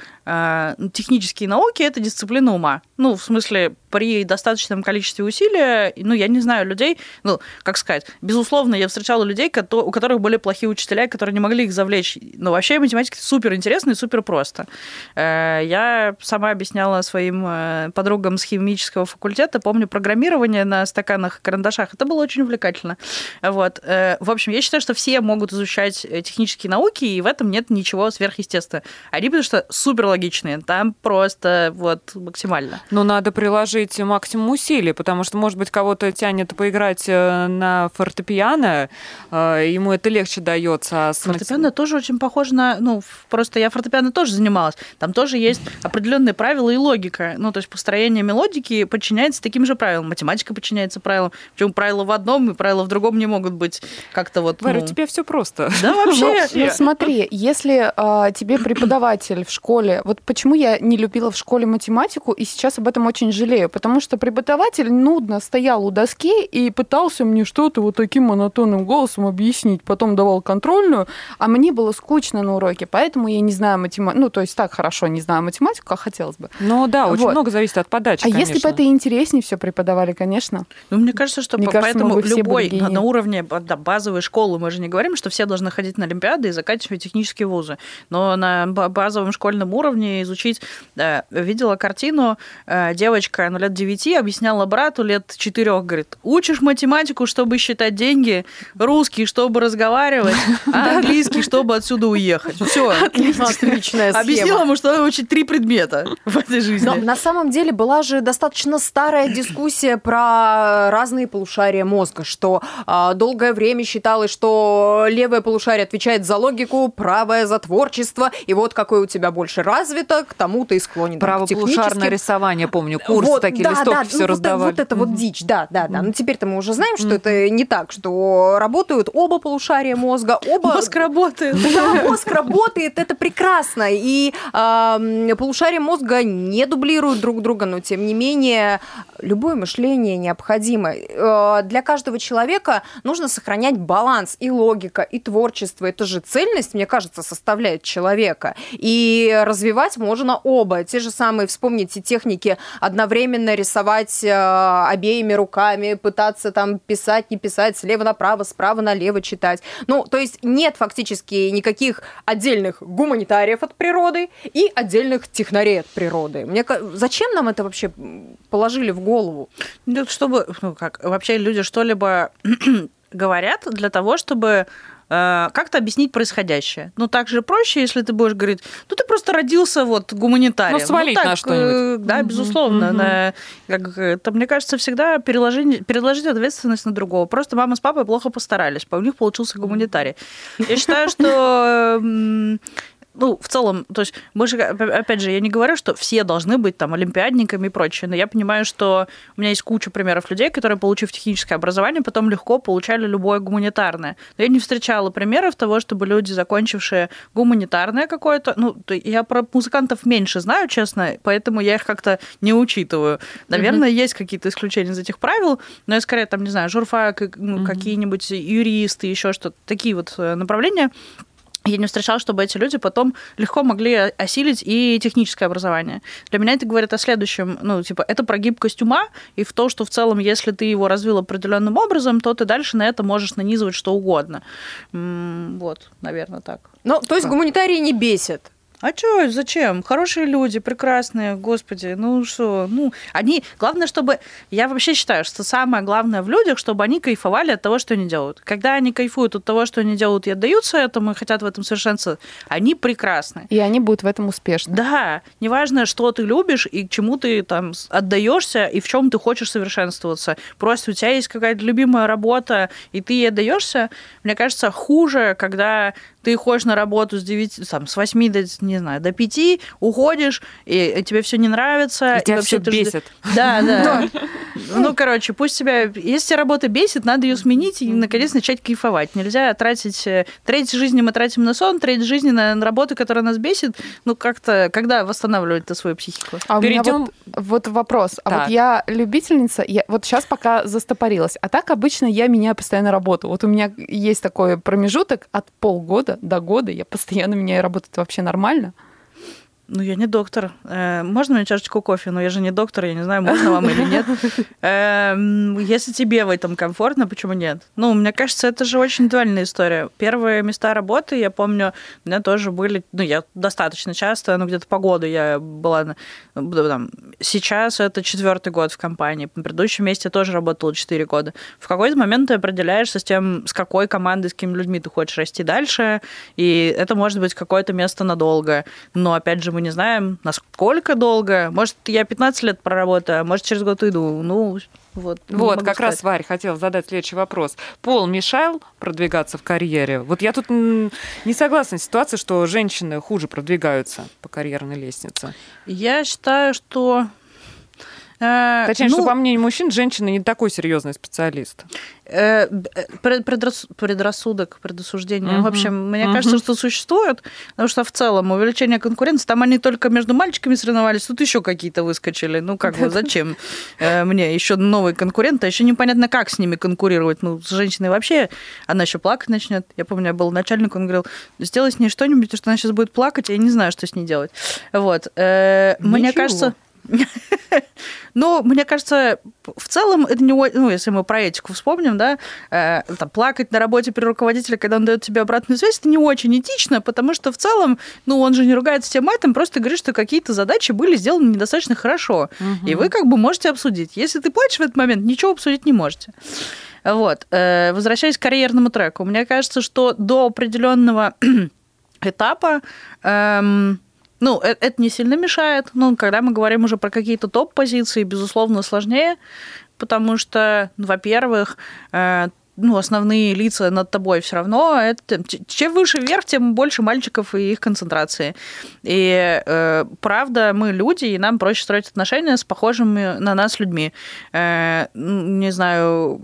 технические науки это дисциплина ума. Ну, в смысле, при достаточном количестве усилий школе, ну, я не знаю людей, ну, как сказать, безусловно, я встречала людей, у которых были плохие учителя, которые не могли их завлечь. Но вообще математика супер интересно и супер просто. Э, я сама объясняла своим э, подругам с химического факультета, помню программирование на стаканах и карандашах. Это было очень увлекательно. Вот. Э, в общем, я считаю, что все могут изучать технические науки, и в этом нет ничего сверхъестественного. Они потому что супер логичные. Там просто вот максимально. Но надо приложить максимум усилий, потому что, может быть, кого-то тянет поиграть на фортепиано, ему это легче дается. А с фортепиано тоже очень похоже на... Ну, просто я фортепиано тоже занималась. Там тоже есть определенные правила и логика. Ну, то есть построение мелодики подчиняется таким же правилам. Математика подчиняется правилам. Причем правила в одном и правила в другом не могут быть как-то вот... Варя, ну... у тебя все просто. Да, *laughs* вообще. Ну, смотри, если а, тебе преподаватель в школе... Вот почему я не любила в школе математику, и сейчас об этом очень жалею. Потому что преподаватель нудно стоял у доски и пытался мне что-то вот таким монотонным голосом объяснить. Потом давал контрольную, а мне было скучно на уроке, поэтому я не знаю математику. Ну, то есть так хорошо не знаю математику, как хотелось бы. Ну да, очень вот. много зависит от подачи, А конечно. если бы это интереснее все преподавали, конечно. Ну, мне кажется, что мне по- кажется, поэтому любой на уровне да, базовой школы, мы же не говорим, что все должны ходить на Олимпиады и заканчивать технические вузы. Но на базовом школьном уровне изучить... Да, видела картину, э, девочка, ну, лет 9, объясняла брату лет 4, говорит, учишь математику, чтобы считать деньги, русский, чтобы разговаривать, *laughs* а английский, чтобы отсюда уехать. Все. Отличная схема. Объяснила ему, что надо учить три предмета в этой жизни. Но на самом деле была же достаточно старая дискуссия про разные полушария мозга, что э, долгое время считалось, что левое полушарие отвечает за логику, правое за творчество, и вот какое у тебя больше развито, к тому ты и склонен. Правополушарное рисование, помню, курс вот, такие да, листовки да, все ну, раздавали. Вот, вот это вот дичь, да, да, да. Но теперь-то мы уже знаем, что это не так, что работают оба полушария мозга, оба... Мозг работает. Да, мозг работает, это прекрасно. И э, полушария мозга не дублируют друг друга, но тем не менее любое мышление необходимо. Э, для каждого человека нужно сохранять баланс и логика, и творчество. Это же цельность, мне кажется, составляет человека. И развивать можно оба. Те же самые, вспомните техники, одновременно рисовать э, обеими руками, пытаться там писать, не писать, слева направо, справа налево читать. Ну, то есть нет фактически никаких отдельных гуманитариев от природы и отдельных технарей от природы. Мне зачем нам это вообще положили в голову? Ну, чтобы, ну как, вообще люди что-либо *clears throat* говорят для того, чтобы как-то объяснить происходящее. Ну, так же проще, если ты будешь говорить, ну, ты просто родился вот гуманитарием. Ну, свалить ну, так, на что-нибудь. Да, безусловно. Mm-hmm. На, как, это, мне кажется, всегда переложить, переложить ответственность на другого. Просто мама с папой плохо постарались, у них получился гуманитарий. Я считаю, что ну, в целом, то есть мы же, опять же, я не говорю, что все должны быть там олимпиадниками и прочее, но я понимаю, что у меня есть куча примеров людей, которые, получив техническое образование, потом легко получали любое гуманитарное. Но я не встречала примеров того, чтобы люди, закончившие гуманитарное какое-то, ну, я про музыкантов меньше знаю, честно, поэтому я их как-то не учитываю. Наверное, mm-hmm. есть какие-то исключения из этих правил, но я скорее там, не знаю, журфак, ну, mm-hmm. какие-нибудь юристы, еще что-то, такие вот э, направления я не встречала, чтобы эти люди потом легко могли осилить и техническое образование. Для меня это говорит о следующем, ну, типа, это про гибкость ума и в то, что в целом, если ты его развил определенным образом, то ты дальше на это можешь нанизывать что угодно. Вот, наверное, так. Ну, то есть гуманитарии не бесит? А что, зачем? Хорошие люди, прекрасные, господи, ну что, ну, они, главное, чтобы, я вообще считаю, что самое главное в людях, чтобы они кайфовали от того, что они делают. Когда они кайфуют от того, что они делают и отдаются этому, и хотят в этом совершенствоваться, они прекрасны. И они будут в этом успешны. Да, неважно, что ты любишь и к чему ты там отдаешься, и в чем ты хочешь совершенствоваться. Просто у тебя есть какая-то любимая работа, и ты ей отдаешься, мне кажется, хуже, когда ты ходишь на работу с 9, там, с 8 до, не знаю, до 5, уходишь, и тебе все не нравится. И, и тебя все бесит. Да, *laughs* да. Ну, короче, пусть тебя... Если работа бесит, надо ее сменить и, наконец, начать кайфовать. Нельзя тратить... Э, треть жизни мы тратим на сон, треть жизни на работу, которая нас бесит. Ну, как-то... Когда восстанавливать-то свою психику? А Перейдем... вот, вот вопрос. А вот я любительница, я вот сейчас пока застопорилась. А так обычно я меняю постоянно работу. Вот у меня есть такой промежуток от полгода до года, я постоянно меняю работу. Это вообще нормально? Ну, я не доктор. Э, можно мне чашечку кофе? Но я же не доктор, я не знаю, можно вам или нет. *laughs* Эм, если тебе в этом комфортно, почему нет? Ну, мне кажется, это же очень дуальная история. Первые места работы, я помню, у меня тоже были, ну, я достаточно часто, ну, где-то по году я была, там, сейчас это четвертый год в компании, на предыдущем месте я тоже работала 4 года. В какой-то момент ты определяешься с тем, с какой командой, с какими людьми ты хочешь расти дальше, и это может быть какое-то место надолго. Но, опять же, мы не знаем, насколько долго. Может, я 15 лет проработаю, а может, через год уйду. Ну, вот, вот как сказать. раз, Варь, хотела задать следующий вопрос. Пол мешал продвигаться в карьере? Вот я тут не согласна с ситуацией, что женщины хуже продвигаются по карьерной лестнице. Я считаю, что Точнее, ну, что по мнению мужчин, женщина не такой серьезный специалист. Э, предрас, предрассудок, предосуждение. Угу. В общем, мне угу. кажется, что существует, потому что в целом увеличение конкуренции, там они только между мальчиками соревновались, тут еще какие-то выскочили. Ну, как бы, зачем э, мне еще новые конкуренты, а еще непонятно, как с ними конкурировать. Ну, с женщиной вообще, она еще плакать начнет. Я помню, я был начальник, он говорил, сделай с ней что-нибудь, потому что она сейчас будет плакать, я не знаю, что с ней делать. Вот. Мне кажется... *laughs* Ну, мне кажется, в целом, это не, ну, если мы про этику вспомним, да, э, там, плакать на работе при руководителе, когда он дает тебе обратную связь, это не очень этично, потому что в целом, ну, он же не ругается тем матом, просто говорит, что какие-то задачи были сделаны недостаточно хорошо. Угу. И вы как бы можете обсудить. Если ты плачешь в этот момент, ничего обсудить не можете. Вот. Э, возвращаясь к карьерному треку, мне кажется, что до определенного *clears throat* этапа эм, ну, это, это не сильно мешает. Ну, когда мы говорим уже про какие-то топ-позиции, безусловно, сложнее, потому что, во-первых, э, ну, основные лица над тобой все равно. Это, чем выше вверх, тем больше мальчиков и их концентрации. И э, правда, мы люди, и нам проще строить отношения с похожими на нас людьми. Э, не знаю,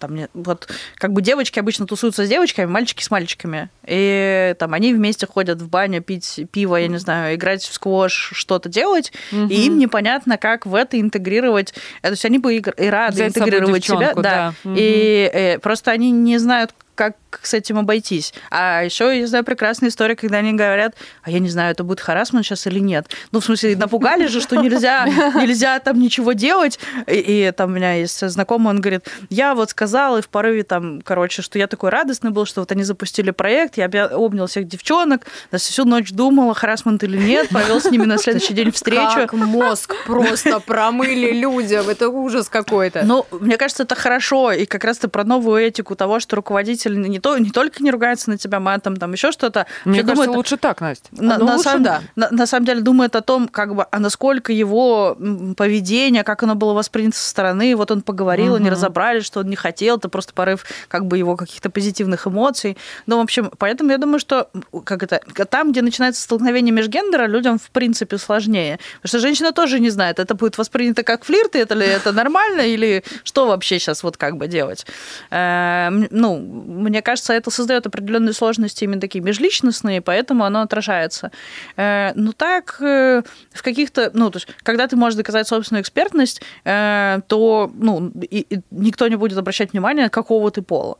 там, вот как бы девочки обычно тусуются с девочками, мальчики с мальчиками. И там они вместе ходят в баню пить пиво, я не знаю, играть в сквош, что-то делать, угу. и им непонятно, как в это интегрировать. То есть они бы и рады Взять интегрировать себя. Да. да. Угу. И э, просто они не знают, как с этим обойтись. А еще я знаю прекрасная история, когда они говорят, а я не знаю, это будет харасман сейчас или нет. Ну, в смысле, напугали же, что нельзя, *laughs* нельзя там ничего делать. И, и там у меня есть знакомый, он говорит, я вот сказал и в порыве там, короче, что я такой радостный был, что вот они запустили проект, я обнял всех девчонок, всю ночь думала, харасмент или нет, провел с ними на следующий день встречу. Как мозг просто промыли людям, это ужас какой-то. Ну, мне кажется, это хорошо, и как раз-то про новую этику того, что руководитель не то, не только не ругается на тебя матом, там еще что-то. Мне кажется, думает, лучше так, Настя. На, ну, на, лучше, сам, да. на, на самом деле думает о том, как бы, а насколько его поведение, как оно было воспринято со стороны, вот он поговорил, угу. они разобрали, что он не хотел, это просто порыв как бы его каких-то позитивных эмоций. Ну, в общем, поэтому я думаю, что как это, там, где начинается столкновение межгендера, людям в принципе сложнее. Потому что женщина тоже не знает, это будет воспринято как флирт, это ли это нормально, или что вообще сейчас вот как бы делать. Э, ну, мне кажется, это создает определенные сложности именно такие межличностные, поэтому оно отражается. Э, но так э, в каких-то, ну, то есть, когда ты можешь доказать собственную экспертность, э, то, ну, и, и никто не будет обращать внимания, какого ты пола.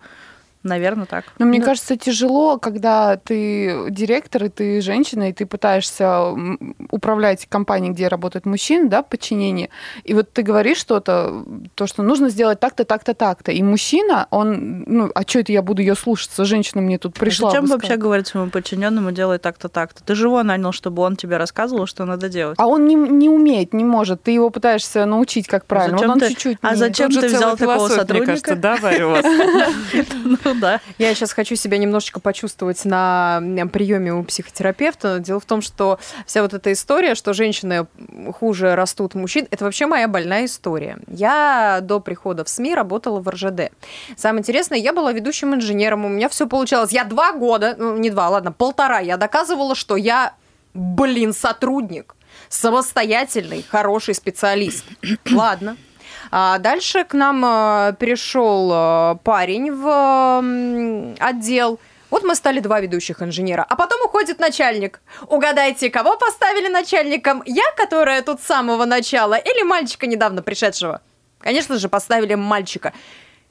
Наверное, так. Но мне да. кажется, тяжело, когда ты директор, и ты женщина, и ты пытаешься управлять компанией, где работают мужчины, да, подчинение. И вот ты говоришь что-то, то, что нужно сделать так-то, так-то, так-то. И мужчина, он, ну, а что это я буду ее слушаться? Женщина мне тут пришла. А зачем вообще говорить своему подчиненному делай так-то, так-то? Ты же его нанял, чтобы он тебе рассказывал, что надо делать. А он не, не умеет, не может. Ты его пытаешься научить, как правильно. Зачем вот он ты... чуть-чуть. А зачем ты взял такого сотрудника? Да, Варя, у вас. *laughs* *laughs* *laughs* Да. Я сейчас хочу себя немножечко почувствовать на приеме у психотерапевта. Дело в том, что вся вот эта история, что женщины хуже растут мужчин, это вообще моя больная история. Я до прихода в СМИ работала в РЖД. Самое интересное, я была ведущим инженером, у меня все получалось. Я два года, ну не два, ладно, полтора, я доказывала, что я, блин, сотрудник самостоятельный, хороший специалист. Ладно. А дальше к нам э, перешел э, парень в отдел. Вот мы стали два ведущих инженера. А потом уходит начальник. Угадайте, кого поставили начальником? Я, которая тут с самого начала, или мальчика недавно пришедшего? Конечно же, поставили мальчика.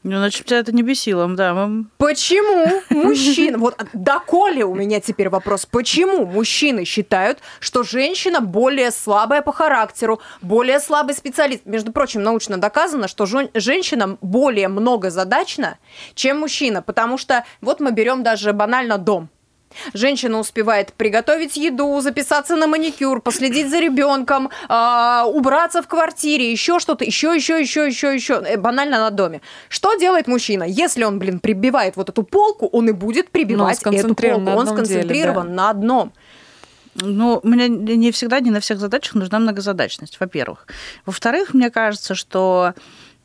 Ну, значит, тебя это не бесило, да. мы- Почему *laughs* мужчина... Вот доколе у меня теперь вопрос. Почему мужчины считают, что женщина более слабая по характеру, более слабый специалист? Между прочим, научно доказано, что жен- женщина более многозадачна, чем мужчина. Потому что вот мы берем даже банально дом. Женщина успевает приготовить еду, записаться на маникюр, последить за ребенком, а, убраться в квартире, еще что-то, еще, еще, еще, еще, еще. Э, Банально на доме. Что делает мужчина? Если он, блин, прибивает вот эту полку, он и будет прибивать эту сконцентрирован полку. Он одном деле, сконцентрирован да. на одном. Ну, мне не всегда, не на всех задачах нужна многозадачность, во-первых. Во-вторых, мне кажется, что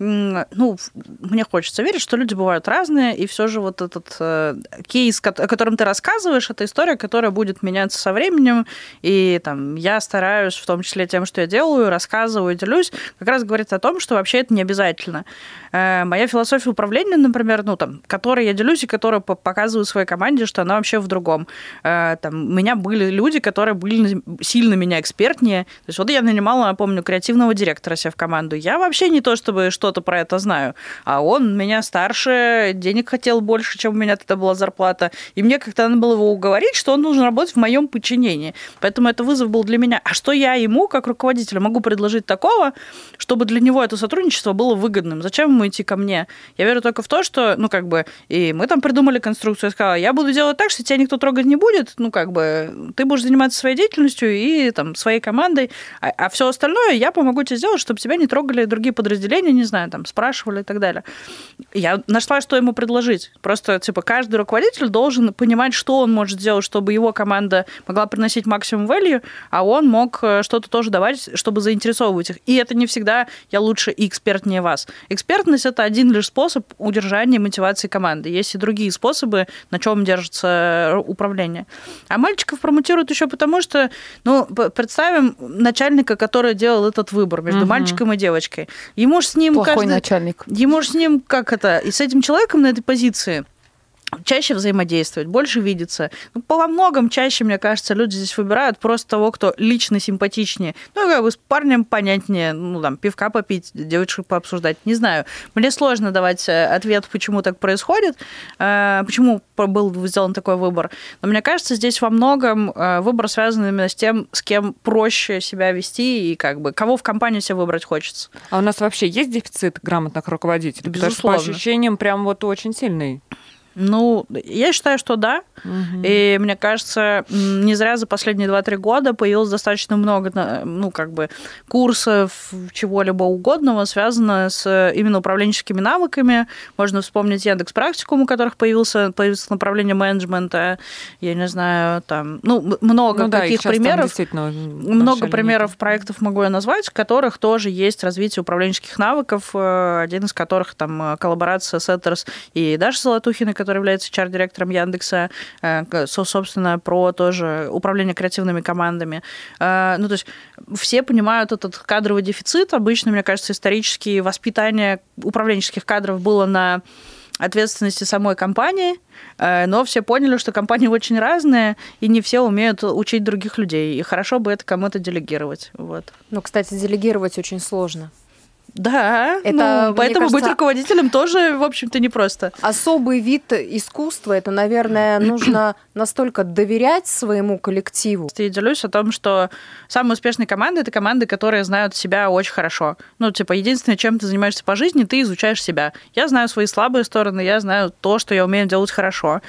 ну, мне хочется верить, что люди бывают разные, и все же вот этот э, кейс, о котором ты рассказываешь, это история, которая будет меняться со временем, и там я стараюсь, в том числе тем, что я делаю, рассказываю, делюсь, как раз говорит о том, что вообще это не обязательно. Э, моя философия управления, например, ну, там, которой я делюсь и которую по- показываю своей команде, что она вообще в другом. Э, там, у меня были люди, которые были сильно меня экспертнее. То есть вот я нанимала, помню, креативного директора себе в команду. Я вообще не то, чтобы что-то про это знаю, а он меня старше, денег хотел больше, чем у меня тогда была зарплата. И мне как-то надо было его уговорить, что он должен работать в моем подчинении. Поэтому это вызов был для меня. А что я ему, как руководителю, могу предложить такого, чтобы для него это сотрудничество было выгодным? Зачем ему идти ко мне? Я верю только в то, что, ну, как бы, и мы там придумали конструкцию, я сказала, я буду делать так, что тебя никто трогать не будет, ну, как бы, ты будешь заниматься своей деятельностью и там своей командой, а, все остальное я помогу тебе сделать, чтобы тебя не трогали другие подразделения, не знаю, там, спрашивали и так далее. Я нашла, что ему предложить. Просто, типа, каждый руководитель должен понимать, что он может сделать, чтобы его команда могла приносить максимум value, а он мог э, что-то тоже давать, чтобы заинтересовывать их. И это не всегда я лучше и экспертнее вас. Экспертность – это один лишь способ удержания мотивации команды. Есть и другие способы, на чем держится э, управление. А мальчиков промотируют еще потому, что, ну, представим начальника, который делал этот выбор между Мгм. мальчиком и девочкой. Ему ж с ним Плохой каждый... начальник. Ему же с ним, как это, и с этим человеком на этой позиции чаще взаимодействовать, больше видеться. Ну, по многом чаще, мне кажется, люди здесь выбирают просто того, кто лично симпатичнее. Ну, как бы с парнем понятнее, ну, там, пивка попить, девочек пообсуждать. Не знаю. Мне сложно давать э, ответ, почему так происходит, э, почему был сделан такой выбор. Но мне кажется, здесь во многом э, выбор связан именно с тем, с кем проще себя вести и как бы кого в компанию себе выбрать хочется. А у нас вообще есть дефицит грамотных руководителей? Потому что по Безусловно. ощущениям прям вот очень сильный. Ну, я считаю, что да. И мне кажется, не зря за последние 2-3 года появилось достаточно много, на- ну, как бы, курсов чего-либо угодного, связанного с э, именно управленческими навыками. Можно вспомнить Яндекс Практикум, у которых появился, появилось направление менеджмента. Я не знаю, там, ну, много Ну да, их каких щас там примеров. Много примеров линейка. проектов могу я назвать, в которых тоже есть развитие управленческих навыков. э, Один из которых там э, коллаборация с Этерс и Даша Золотухиной, которая является HR-директором Яндекса, э, собственно, про тоже управление креативными командами. Э, Ну, то есть все понимают этот кадровый дефицит. Обычно, мне кажется, исторически воспитание управленческих кадров было на ответственности самой компании, э, но все поняли, что компании очень разные, и не все умеют учить других людей. И хорошо бы это кому-то делегировать. Вот. Но, кстати, делегировать очень сложно. Да, Это, ну, поэтому быть кажется, руководителем тоже, в общем-то, непросто. Особый вид искусства, это, наверное, *clears throat* нужно настолько доверять своему коллективу. Я делюсь о том, что самые успешные команды – это команды, которые знают себя очень хорошо. Ну, типа, единственное, чем ты занимаешься по жизни, ты изучаешь себя. Я знаю свои слабые стороны, я знаю то, что я умею делать хорошо.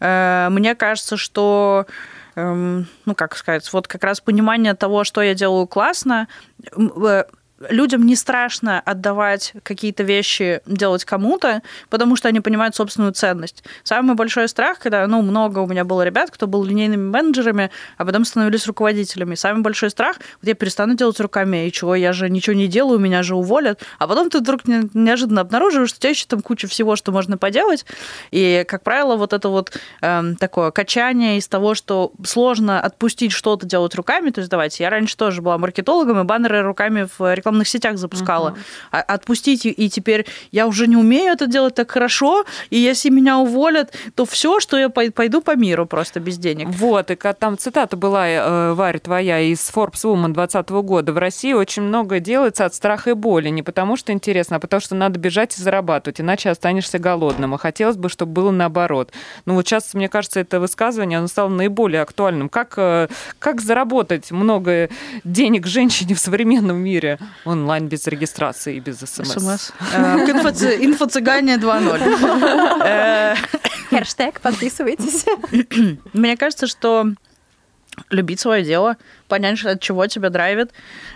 Э, Мне кажется, что эм, ну, как сказать, вот как раз понимание того, что я делаю классно, э, людям не страшно отдавать какие-то вещи делать кому-то, потому что они понимают собственную ценность. Самый большой страх, когда, ну, много у меня было ребят, кто был линейными менеджерами, а потом становились руководителями. Самый большой страх, вот я перестану делать руками, и чего, я же ничего не делаю, меня же уволят. А потом ты вдруг не- неожиданно обнаруживаешь, что у тебя еще там куча всего, что можно поделать. И, как правило, вот это вот эм, такое качание из того, что сложно отпустить что-то делать руками. То есть, давайте, я раньше тоже была маркетологом, и баннеры руками в рекламных рекламных сетях запускала. А отпустить, и- теперь я уже не умею это делать так хорошо, и если меня уволят, то все, что я пой- пойду по миру просто без денег. Вот, и там цитата была, э, Варя, твоя, из Forbes Woman 2020 года. В России очень многое делается от страха и боли. Не потому что интересно, а потому что надо бежать и зарабатывать, иначе останешься голодным. А хотелось бы, чтобы было наоборот. Ну вот сейчас, мне кажется, это высказывание, оно стало наиболее актуальным. Как, э, как заработать много денег женщине в современном мире онлайн без регистрации и без СМС? СМС. Э, *laughs* Инфо-цыгане 2.0. Э, Хэштег, подписывайтесь. *laughs* Мне кажется, что любить свое дело, понять, что- от чего тебя драйвит.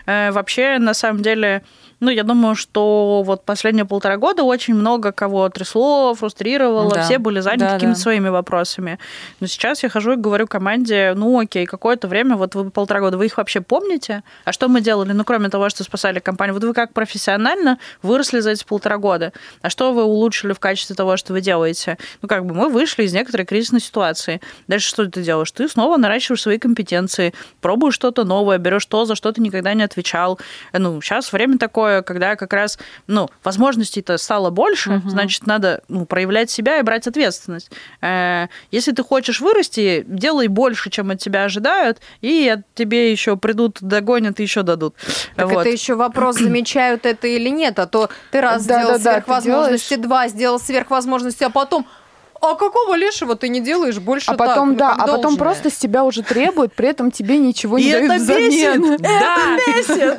Э, Вообще, на самом деле, ну, я думаю, что вот последние полтора года очень много кого трясло, фрустрировало, Да. все были заняты Да, какими-то да. своими вопросами. Но сейчас я хожу и говорю команде, ну, окей, какое-то время, вот вы полтора года, вы их вообще помните? А что мы делали? Ну, кроме того, что спасали компанию, вот вы как профессионально выросли за эти полтора года. А что вы улучшили в качестве того, что вы делаете? Ну, как бы мы вышли из некоторой кризисной ситуации. Дальше что ты делаешь? Ты снова наращиваешь свои компетенции, пробуешь что-то новое, берешь то, за что ты никогда не отвечал. Ну, сейчас время такое, когда как раз, ну, возможностей-то стало больше, значит, надо ну, проявлять себя и брать ответственность. Э, Если ты хочешь вырасти, делай больше, чем от тебя ожидают, и от тебе еще придут, догонят и еще дадут. Так Вот. это еще вопрос, замечают это или нет. А то ты раз Да, сделал да, да, ты сверхвозможности, делаешь. два сделал сверхвозможности, а потом... А какого лешего ты не делаешь больше А потом, так, ну, да, а потом просто с тебя уже требуют, при этом тебе ничего не дают это взамен. бесит! *laughs* Да, бесит!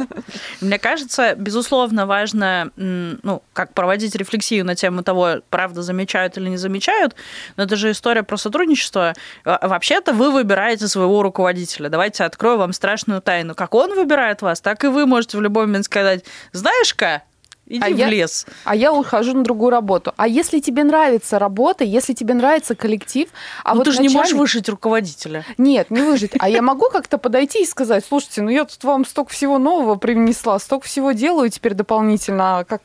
Мне кажется, безусловно, важно, ну, как проводить рефлексию на тему того, правда замечают или не замечают, но это же история про сотрудничество. Во- Вообще-то вы выбираете своего руководителя. Давайте открою вам страшную тайну. Как он выбирает вас, так и вы можете в любой момент сказать, знаешь-ка, иди А в я- лес. А я ухожу на другую работу. А если тебе нравится работа, если тебе нравится коллектив, а ну вот ты же не можешь начальник- вышить руководителя. Нет, не выжить. А я могу как-то подойти и сказать, слушайте, ну я тут вам столько всего нового привнесла, столько всего делаю теперь дополнительно. А Как,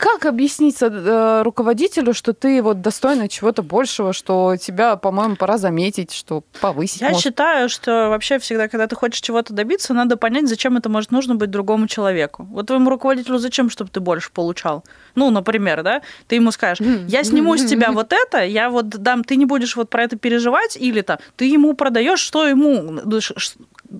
как объяснить э, руководителю, что ты вот достойна чего-то большего, что тебя, по-моему, пора заметить, что повысить Я может. считаю, что вообще всегда, когда ты хочешь чего-то добиться, надо понять, зачем это может нужно быть другому человеку. Вот твоему руководителю зачем, чтобы ты больше получал? Ну, например, да, ты ему скажешь, я сниму с тебя вот это, я вот дам, ты не будешь вот про это переживать, или то ты ему продаешь, что ему, ну,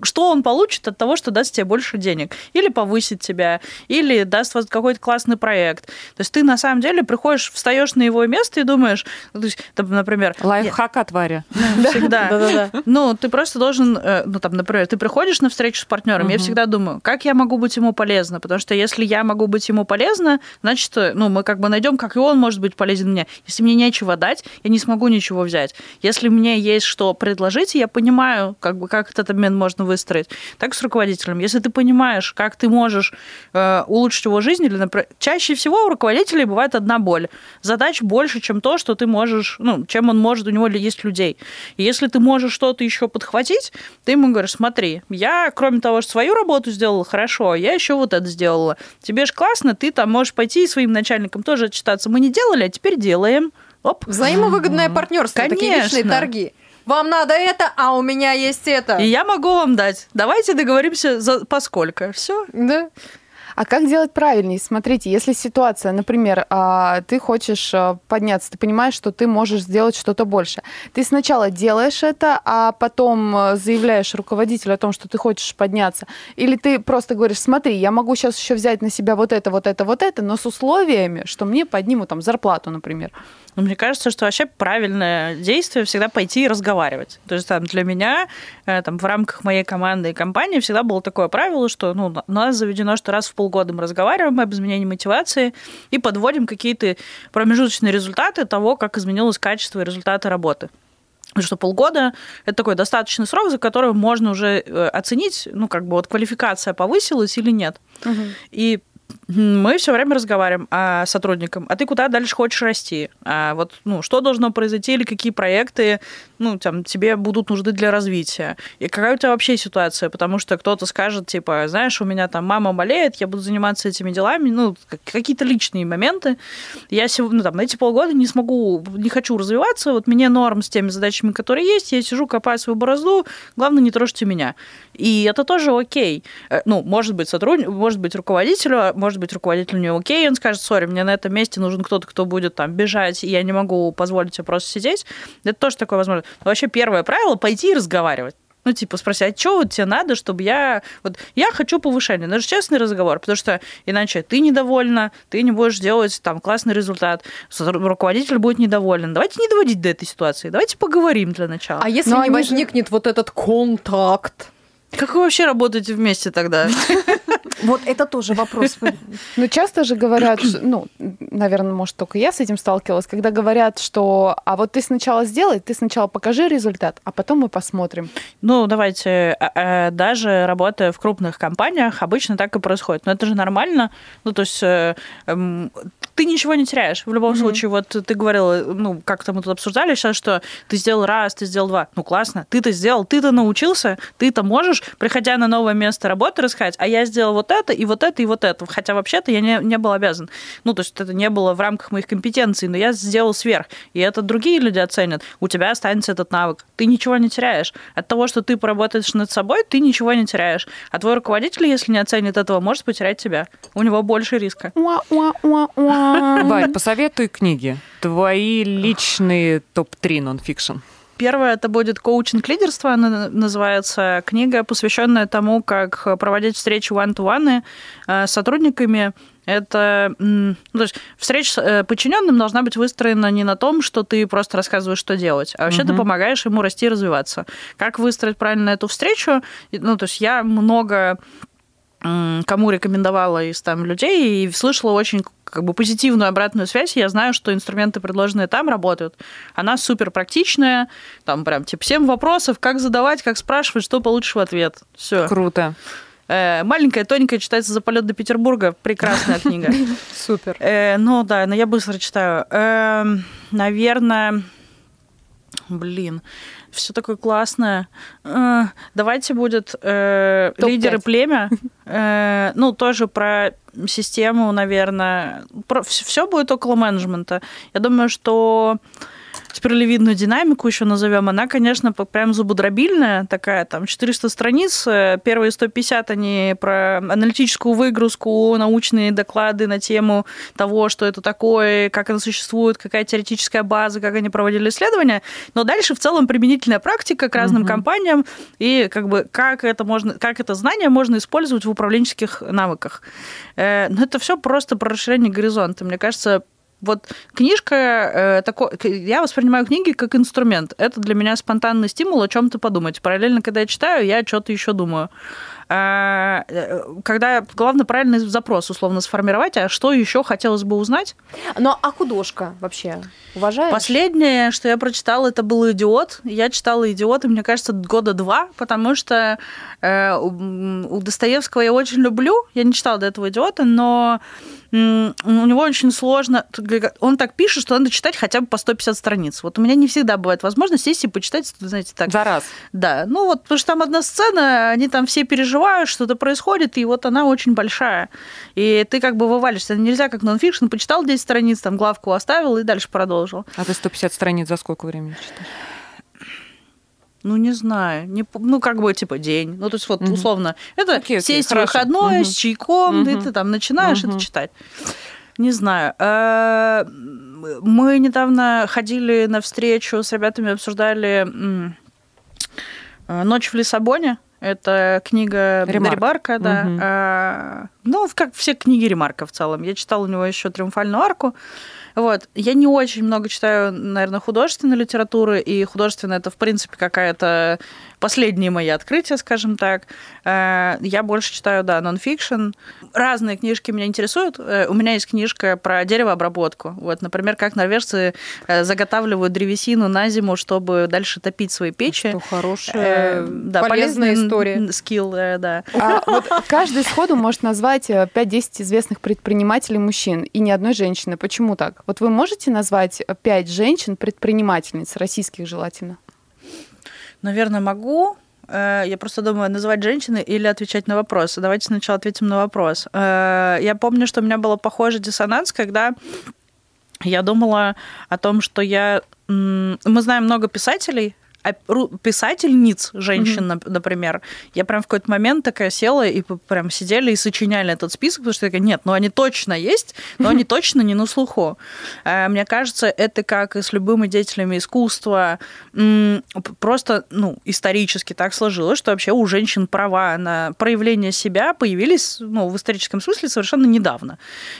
что он получит от того, что даст тебе больше денег, или повысит тебя, или даст вот какой-то классный проект. То есть ты на самом деле приходишь, встаешь на его место и думаешь, ну, то есть, там, например, Лайфхак от Варя. *laughs* всегда. *laughs* Ну, ты просто должен, э, ну, там, например, ты приходишь на встречу с партнером, я всегда думаю, как я могу быть ему полезна? Потому что если я могу быть ему полезна, значит, э, ну, мы как бы найдем, как и он может быть полезен мне. Если мне нечего дать, я не смогу ничего взять. Если мне есть что предложить, я понимаю, как бы, как этот обмен можно выстроить. Так с руководителем. Если ты понимаешь, как ты можешь э, улучшить его жизнь, или, например, чаще всего у руководителей бывает одна боль. Задач больше, чем то, что ты можешь, ну, чем он может, у него ли есть людей. И если ты можешь что-то еще подхватить, ты ему говоришь, смотри, я, кроме того, что свою работу сделала хорошо, я еще вот это сделала. Тебе же классно, ты там можешь пойти и своим начальникам тоже отчитаться. Мы не делали, а теперь делаем. Оп. Взаимовыгодное партнерство, такие Конечно. вечные торги. Вам надо это, а у меня есть это. И я могу вам дать. Давайте договоримся за поскольку. Все. Да. А как делать правильнее? Смотрите, если ситуация, например, а, ты хочешь а, подняться, ты понимаешь, что ты можешь сделать что-то больше. Ты сначала делаешь это, а потом а, заявляешь руководителю о том, что ты хочешь подняться. Или ты просто говоришь, смотри, я могу сейчас еще взять на себя вот это, вот это, вот это, но с условиями, что мне поднимут там зарплату, например. Но мне кажется, что вообще правильное действие всегда пойти и разговаривать. То есть там для меня э, там, в рамках моей команды и компании всегда было такое правило, что ну, у нас заведено, что раз в полгода мы разговариваем об изменении мотивации и подводим какие-то промежуточные результаты того, как изменилось качество и результаты работы. Потому что полгода – это такой достаточный срок, за который можно уже э, оценить, ну, как бы вот квалификация повысилась или нет. И мы все время разговариваем а, с сотрудником, а ты куда дальше хочешь расти? А вот, ну, что должно произойти или какие проекты, ну, там, тебе будут нужны для развития? И какая у тебя вообще ситуация? Потому что кто-то скажет, типа, знаешь, у меня там мама болеет, я буду заниматься этими делами, ну, какие-то личные моменты. Я сегодня, ну, там, эти полгода не смогу, не хочу развиваться, вот мне норм с теми задачами, которые есть, я сижу, копаю свою борозду, главное, не трожьте меня. И это тоже окей. Э, ну, может быть, сотрудник, может быть, руководителю, может быть, руководителю не окей, он скажет, сори, мне на этом месте нужен кто-то, кто будет там бежать, и я не могу позволить себе просто сидеть. Это тоже такое возможно. Но вообще первое правило – пойти и разговаривать. Ну, типа, спросить, а что вот тебе надо, чтобы я... Вот я хочу повышения. Это же честный разговор, потому что иначе ты недовольна, ты не будешь делать там классный результат, руководитель будет недоволен. Давайте не доводить до этой ситуации, давайте поговорим для начала. А если Но не возникнет же... вот этот контакт? Как вы вообще работаете вместе тогда? *laughs* Вот это тоже вопрос. *laughs* Ну, часто же говорят, ну, наверное, может, только я с этим сталкивалась, когда говорят, что а вот ты сначала сделай, ты сначала покажи результат, а потом мы посмотрим. Ну, давайте, а, а, даже работая в крупных компаниях, обычно так и происходит. Но это же нормально. Ну, то есть э, эм, ты ничего не теряешь. В любом mm-hmm. случае, вот ты говорила, ну, как-то мы тут обсуждали сейчас, что ты сделал раз, ты сделал два. Ну, классно. Ты-то сделал, ты-то научился, ты-то можешь, приходя на новое место работы, рассказать, а я сделал вот это, и вот это, и вот это. Хотя вообще-то я не, не был обязан. Ну, то есть это не было в рамках моих компетенций, но я сделал сверх. И это другие люди оценят. У тебя останется этот навык. Ты ничего не теряешь. От того, что ты поработаешь над собой, ты ничего не теряешь. А твой руководитель, если не оценит этого, может потерять тебя. У него больше риска. Варь, посоветуй книги. Твои личные топ-3 нонфикшн. Первое это будет коучинг лидерства, она называется книга, посвященная тому, как проводить встречи one-to-one э, с сотрудниками. Это, ну, то есть встреча с э, подчиненным должна быть выстроена не на том, что ты просто рассказываешь, что делать, а вообще угу. ты помогаешь ему расти и развиваться. Как выстроить правильно эту встречу? Ну, то есть я много кому рекомендовала из там людей и слышала очень как бы позитивную обратную связь. Я знаю, что инструменты, предложенные там, работают. Она супер практичная, там прям типа 7 вопросов, как задавать, как спрашивать, что получишь в ответ. Все. Круто. Э, маленькая, тоненькая, читается за полет до Петербурга. Прекрасная *laughs* книга. Супер. Э, ну да, но я быстро читаю. Эм, наверное, блин все такое классное. Э, давайте будет э, лидеры племя. *laughs* Э, ну, тоже про систему, наверное. Про, все будет около менеджмента. Я думаю, что спиралевидную динамику еще назовем, она, конечно, прям зубодробильная такая, там 400 страниц, э, первые 150 они про аналитическую выгрузку, научные доклады на тему того, что это такое, как это существует, какая теоретическая база, как они проводили исследования, но дальше в целом применительная практика к разным угу. компаниям и как бы как это можно, как это знание можно использовать в управленческих навыках. Э, но это все просто про расширение горизонта. Мне кажется, вот книжка, э, такой, я воспринимаю книги как инструмент. Это для меня спонтанный стимул о чем-то подумать. Параллельно, когда я читаю, я что-то еще думаю. А, э, когда главное правильный запрос условно сформировать, а что еще хотелось бы узнать. Ну, а художка вообще уважаешь? Последнее, что я прочитала, это был «Идиот». Я читала «Идиот», и мне кажется, года два, потому что э, у Достоевского я очень люблю. Я не читала до этого «Идиота», но у него очень сложно. Он так пишет, что надо читать хотя бы по 150 страниц. Вот у меня не всегда бывает возможность сесть и почитать, знаете, так. За раз. Да. Ну вот, потому что там одна сцена, они там все переживают, что-то происходит, и вот она очень большая. И ты как бы вывалишься. Нельзя как нонфикшн, почитал 10 страниц, там главку оставил и дальше продолжил. А ты 150 страниц за сколько времени читаешь? Ну, не знаю. Не, ну, как бы, типа, день. Ну, то есть, вот, угу. условно, это окей, окей, сесть хорошо. в выходной угу. с чайком, угу. и ты там начинаешь угу. это читать. Не знаю. Э, мы недавно ходили на встречу с ребятами, обсуждали «Ночь в Лиссабоне». Это книга Ремарк. Да. Угу. А, ну, как все книги Ремарка в целом. Я читала у него еще «Триумфальную арку». Вот. Я не очень много читаю, наверное, художественной литературы, и художественная это, в принципе, какая-то последние мои открытия, скажем так. Э, я больше читаю, да, нонфикшн. Разные книжки меня интересуют. Э, у меня есть книжка про деревообработку. Вот, например, как норвежцы э, заготавливают древесину на зиму, чтобы дальше топить свои печи. Что хорошая, да, полезная история. Скилл, да. А вот каждый сходу может назвать назвать э, 5-10 известных предпринимателей мужчин и ни одной женщины. Почему так? Вот вы можете назвать 5 женщин-предпринимательниц, российских желательно? Наверное, могу. Э, Я просто думаю, называть женщины или отвечать на вопрос. Давайте сначала ответим на вопрос. Э, Я помню, что у меня был похожий диссонанс, когда я думала о том, что я... Мы знаем много писателей, писательниц, женщин, нап- например, я прям в какой-то момент такая села и прям сидели и сочиняли этот список, потому что я такая, нет, ну они точно есть, но они *laughs* точно не на слуху. Э, Мне кажется, это как и с любыми деятелями искусства, просто, ну, исторически так сложилось, что вообще у женщин права на проявление себя появились, ну, в историческом смысле совершенно недавно.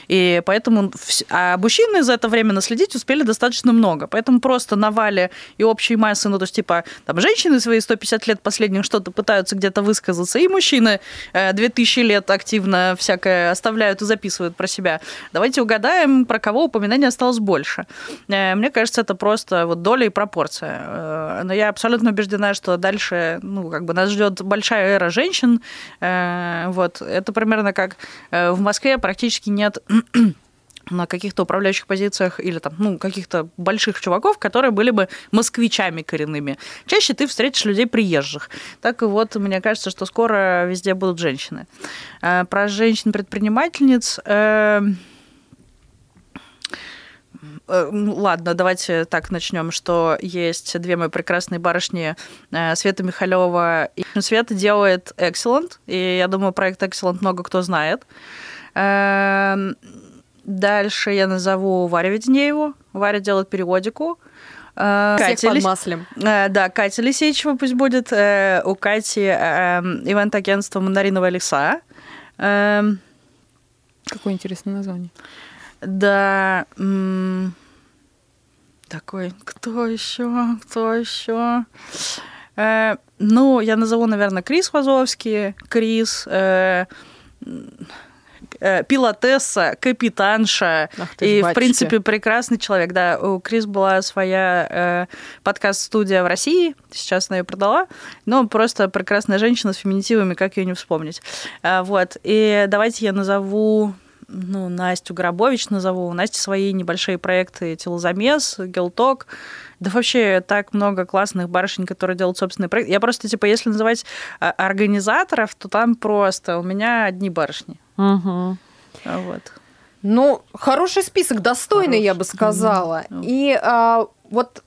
И поэтому а мужчины за это время наследить успели достаточно много. Поэтому просто на вале и общей массы, ну, то есть, типа, там, женщины свои 150 лет последних что-то пытаются где-то высказаться, и мужчины э, 2000 лет активно всякое оставляют и записывают про себя. Давайте угадаем, про кого упоминаний осталось больше. Э, Мне кажется, это просто вот доля и пропорция. Э, Но я абсолютно убеждена, что дальше, ну, как бы нас ждет большая эра женщин. Э, Вот. Это примерно как э, в Москве практически нет на каких-то управляющих позициях или там, ну, каких-то больших чуваков, которые были бы москвичами коренными. Чаще ты встретишь людей приезжих. Так и вот, мне кажется, что скоро везде будут женщины. Э, Про женщин-предпринимательниц... э, э, ну, Ладно, давайте так начнем, что есть две мои прекрасные барышни Света Михалева. Света делает Excellent, и я думаю, проект Excellent много кто знает. Эм, Дальше я назову Варя Веденееву. Варя делает периодику. Э, Всех Катя под Лис- маслем. Э, Да, Катя Лисичева пусть будет. Э, У Кати э, ивент-агентство «Мандариновая леса». Эм, Какое интересное название. Да. Такой, кто еще? Кто еще? Ну, я назову, наверное, Крис Вазовский, Крис, пилотесса, капитанша ты и, в принципе, прекрасный человек. Да, у Крис была своя э, подкаст-студия в России, сейчас она ее продала, но просто прекрасная женщина с феминитивами, как ее не вспомнить. Э, вот, и давайте я назову ну, Настю Грабович назову. У Насти свои небольшие проекты «Телозамес», «Гелток». Да вообще так много классных барышень, которые делают собственные проекты. Я просто, типа, если называть организаторов, то там просто у меня одни барышни. А Вот. Ну, хороший список, достойный, я бы сказала. Мгм. И а, вот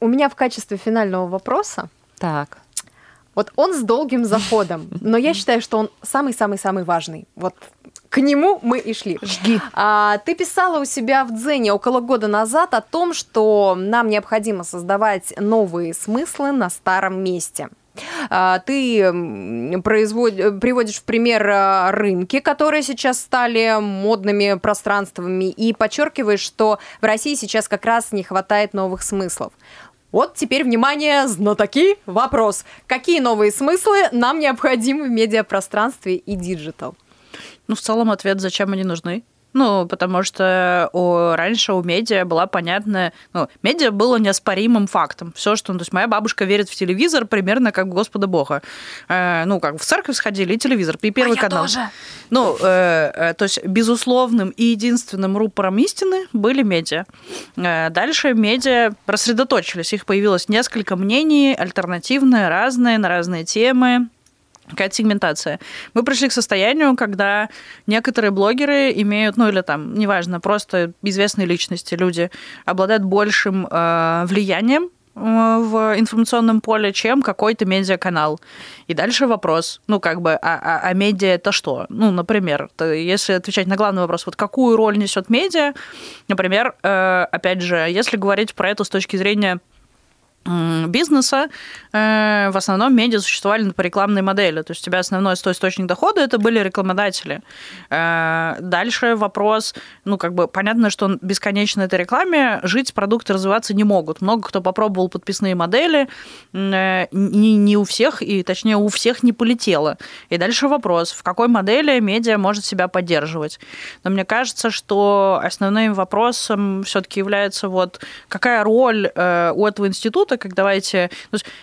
у меня в качестве финального вопроса, Так. вот он с долгим заходом, но я считаю, что он самый-самый-самый важный. Вот к нему мы и шли. Жги. А, ты писала у себя в Дзене около года назад о том, что нам необходимо создавать новые смыслы на старом месте. А, Ты производ- приводишь в пример а, рынки, которые сейчас стали модными пространствами, и подчеркиваешь, что в России сейчас как раз не хватает новых смыслов. Вот теперь, внимание, знатоки, вопрос. Какие новые смыслы нам необходимы в медиапространстве и digital? Ну, в целом ответ, зачем они нужны. Ну, потому что у, раньше у медиа была понятная... Ну, медиа было неоспоримым фактом. Все, что... Ну, то есть моя бабушка верит в телевизор примерно как в Господа Бога. Э, ну, как в церковь сходили, и телевизор, и первый канал. Ну, э, э, то есть безусловным и единственным рупором истины были медиа. Э, дальше медиа рассредоточились. Их появилось несколько мнений, альтернативные, разные, на разные темы какая-то сегментация. Мы пришли к состоянию, когда некоторые блогеры имеют, ну или там, неважно, просто известные личности, люди обладают большим э, влиянием э, в информационном поле, чем какой-то медиаканал. И дальше вопрос, ну, как бы, а, а, а медиа это что? Ну, например, то если отвечать на главный вопрос, вот какую роль несет медиа, например, э, опять же, если говорить про это с точки зрения бизнеса, э, в основном медиа существовали по рекламной модели. То есть у тебя основной сто- источник дохода это были рекламодатели. Э, Дальше вопрос, ну, как бы понятно, что бесконечно этой рекламе жить продукты развиваться не могут. Много кто попробовал подписные модели, э, не, не у всех, и точнее у всех не полетело. И дальше вопрос, в какой модели медиа может себя поддерживать. Но мне кажется, что основным вопросом все-таки является вот какая роль у этого института круто, как давайте...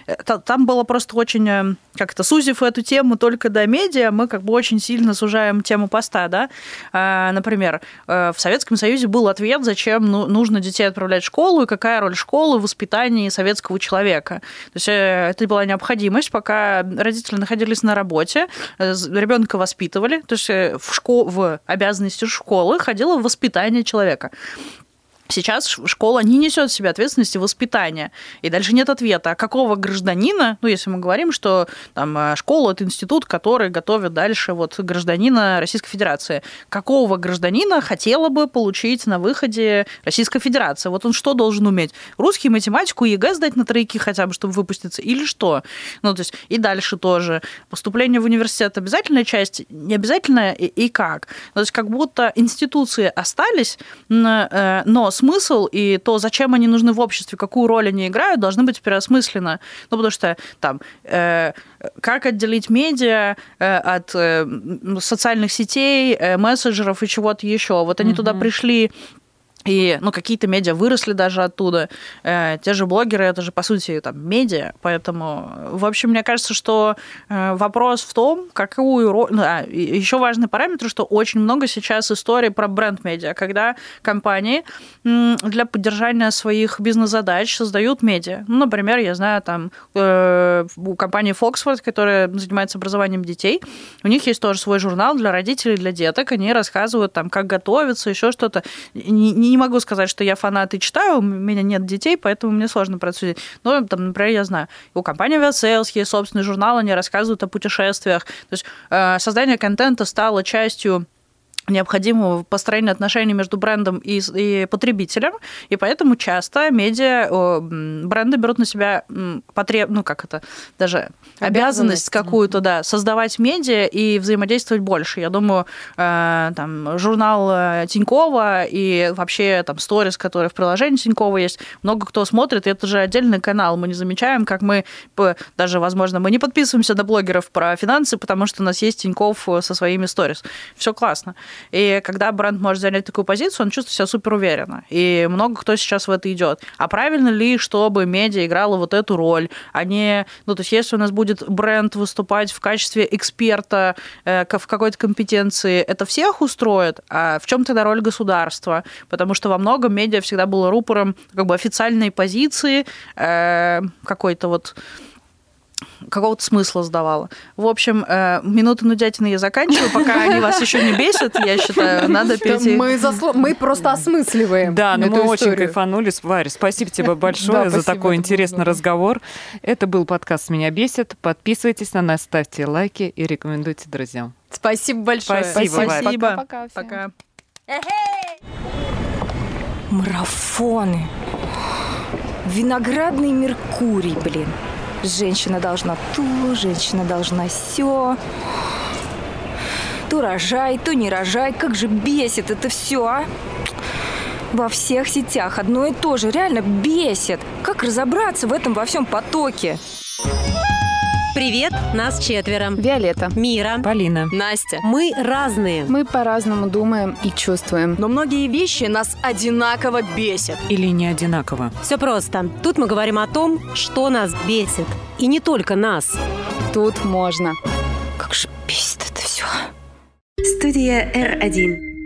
Э, там было просто очень, э, как-то сузив эту тему только до медиа, мы как бы очень сильно сужаем тему поста, да. А, например, в Советском Союзе был ответ, зачем ну, нужно детей отправлять в школу, и какая роль школы в воспитании советского человека. То есть это была необходимость, пока родители находились на работе, ребенка воспитывали, то есть в, школ... в обязанности школы ходило воспитание человека. Сейчас школа не несет в себе ответственности воспитания. И дальше нет ответа, а какого гражданина, ну, если мы говорим, что там э, школа – это институт, который готовит дальше вот гражданина Российской Федерации. Какого гражданина хотела бы получить на выходе Российская Федерация? Вот он что должен уметь? Русский, математику, ЕГЭ сдать на тройки хотя бы, чтобы выпуститься? Или что? Ну, то есть и дальше тоже. Поступление в университет – обязательная часть? Не обязательная? И, и как? Ну, то есть как будто институции остались, э, но смысл и то, зачем они нужны в обществе, какую роль они играют, должны быть переосмыслены. Ну, потому что там э, как отделить медиа э, от э, социальных сетей, э, мессенджеров и чего-то еще. Вот они угу. туда пришли и, ну, какие-то медиа выросли даже оттуда. Э, те же блогеры, это же, по сути, там, медиа. Поэтому, в общем, мне кажется, что э, вопрос в том, какую роль... Ну, а, еще важный параметр, что очень много сейчас историй про бренд-медиа, когда компании для поддержания своих бизнес-задач создают медиа. Ну, например, я знаю, там, э, у компании Foxford, которая занимается образованием детей, у них есть тоже свой журнал для родителей, для деток. Они рассказывают, там, как готовиться, еще что-то. Не, не могу сказать, что я фанат и читаю, у меня нет детей, поэтому мне сложно про это судить. Но, там, например, я знаю, у компании Aviasales есть собственный журнал, они рассказывают о путешествиях. То есть э, создание контента стало частью необходимого построения отношений между брендом и, и потребителем, и поэтому часто медиа, бренды берут на себя потреб, ну как это, даже обязанность, обязанность какую-то, да, создавать медиа и взаимодействовать больше. Я думаю, э, там журнал э, Тинькова и вообще там сторис, которые в приложении Тинькова есть, много кто смотрит, и это же отдельный канал. Мы не замечаем, как мы даже, возможно, мы не подписываемся на блогеров про финансы, потому что у нас есть Тиньков со своими сторис. Все классно. И когда бренд может занять такую позицию, он чувствует себя супер уверенно. И много кто сейчас в это идет. А правильно ли, чтобы медиа играла вот эту роль, а. Ну, то есть если у нас будет бренд выступать в качестве эксперта э, в какой-то компетенции, это всех устроит? А в чем тогда роль государства? Потому что во многом медиа всегда было рупором как бы официальной позиции, э, какой-то вот какого-то смысла сдавала. В общем, э, минуты нудятины я заканчиваю, пока они вас еще не бесят, я считаю, надо перейти. Мы, засло... мы просто осмысливаем Да, но мы историю. очень кайфанули. Варя, спасибо тебе *laughs* большое да, за спасибо, такой интересный разговор. Это был подкаст «Меня бесит». Подписывайтесь на нас, ставьте лайки и рекомендуйте друзьям. Спасибо большое. Спасибо. Спасибо. Пока. Пока. Марафоны. Виноградный Меркурий, блин. Женщина должна то, женщина должна все. То рожай, то не рожай. Как же бесит это все, а? Во всех сетях одно и то же. Реально бесит. Как разобраться в этом во всем потоке? Привет, нас четверо. Виолетта. Мира. Полина. Настя. Мы разные. Мы по-разному думаем и чувствуем. Но многие вещи нас одинаково бесят. Или не одинаково. Все просто. Тут мы говорим о том, что нас бесит. И не только нас. Тут можно. Как же бесит это все. Студия R1.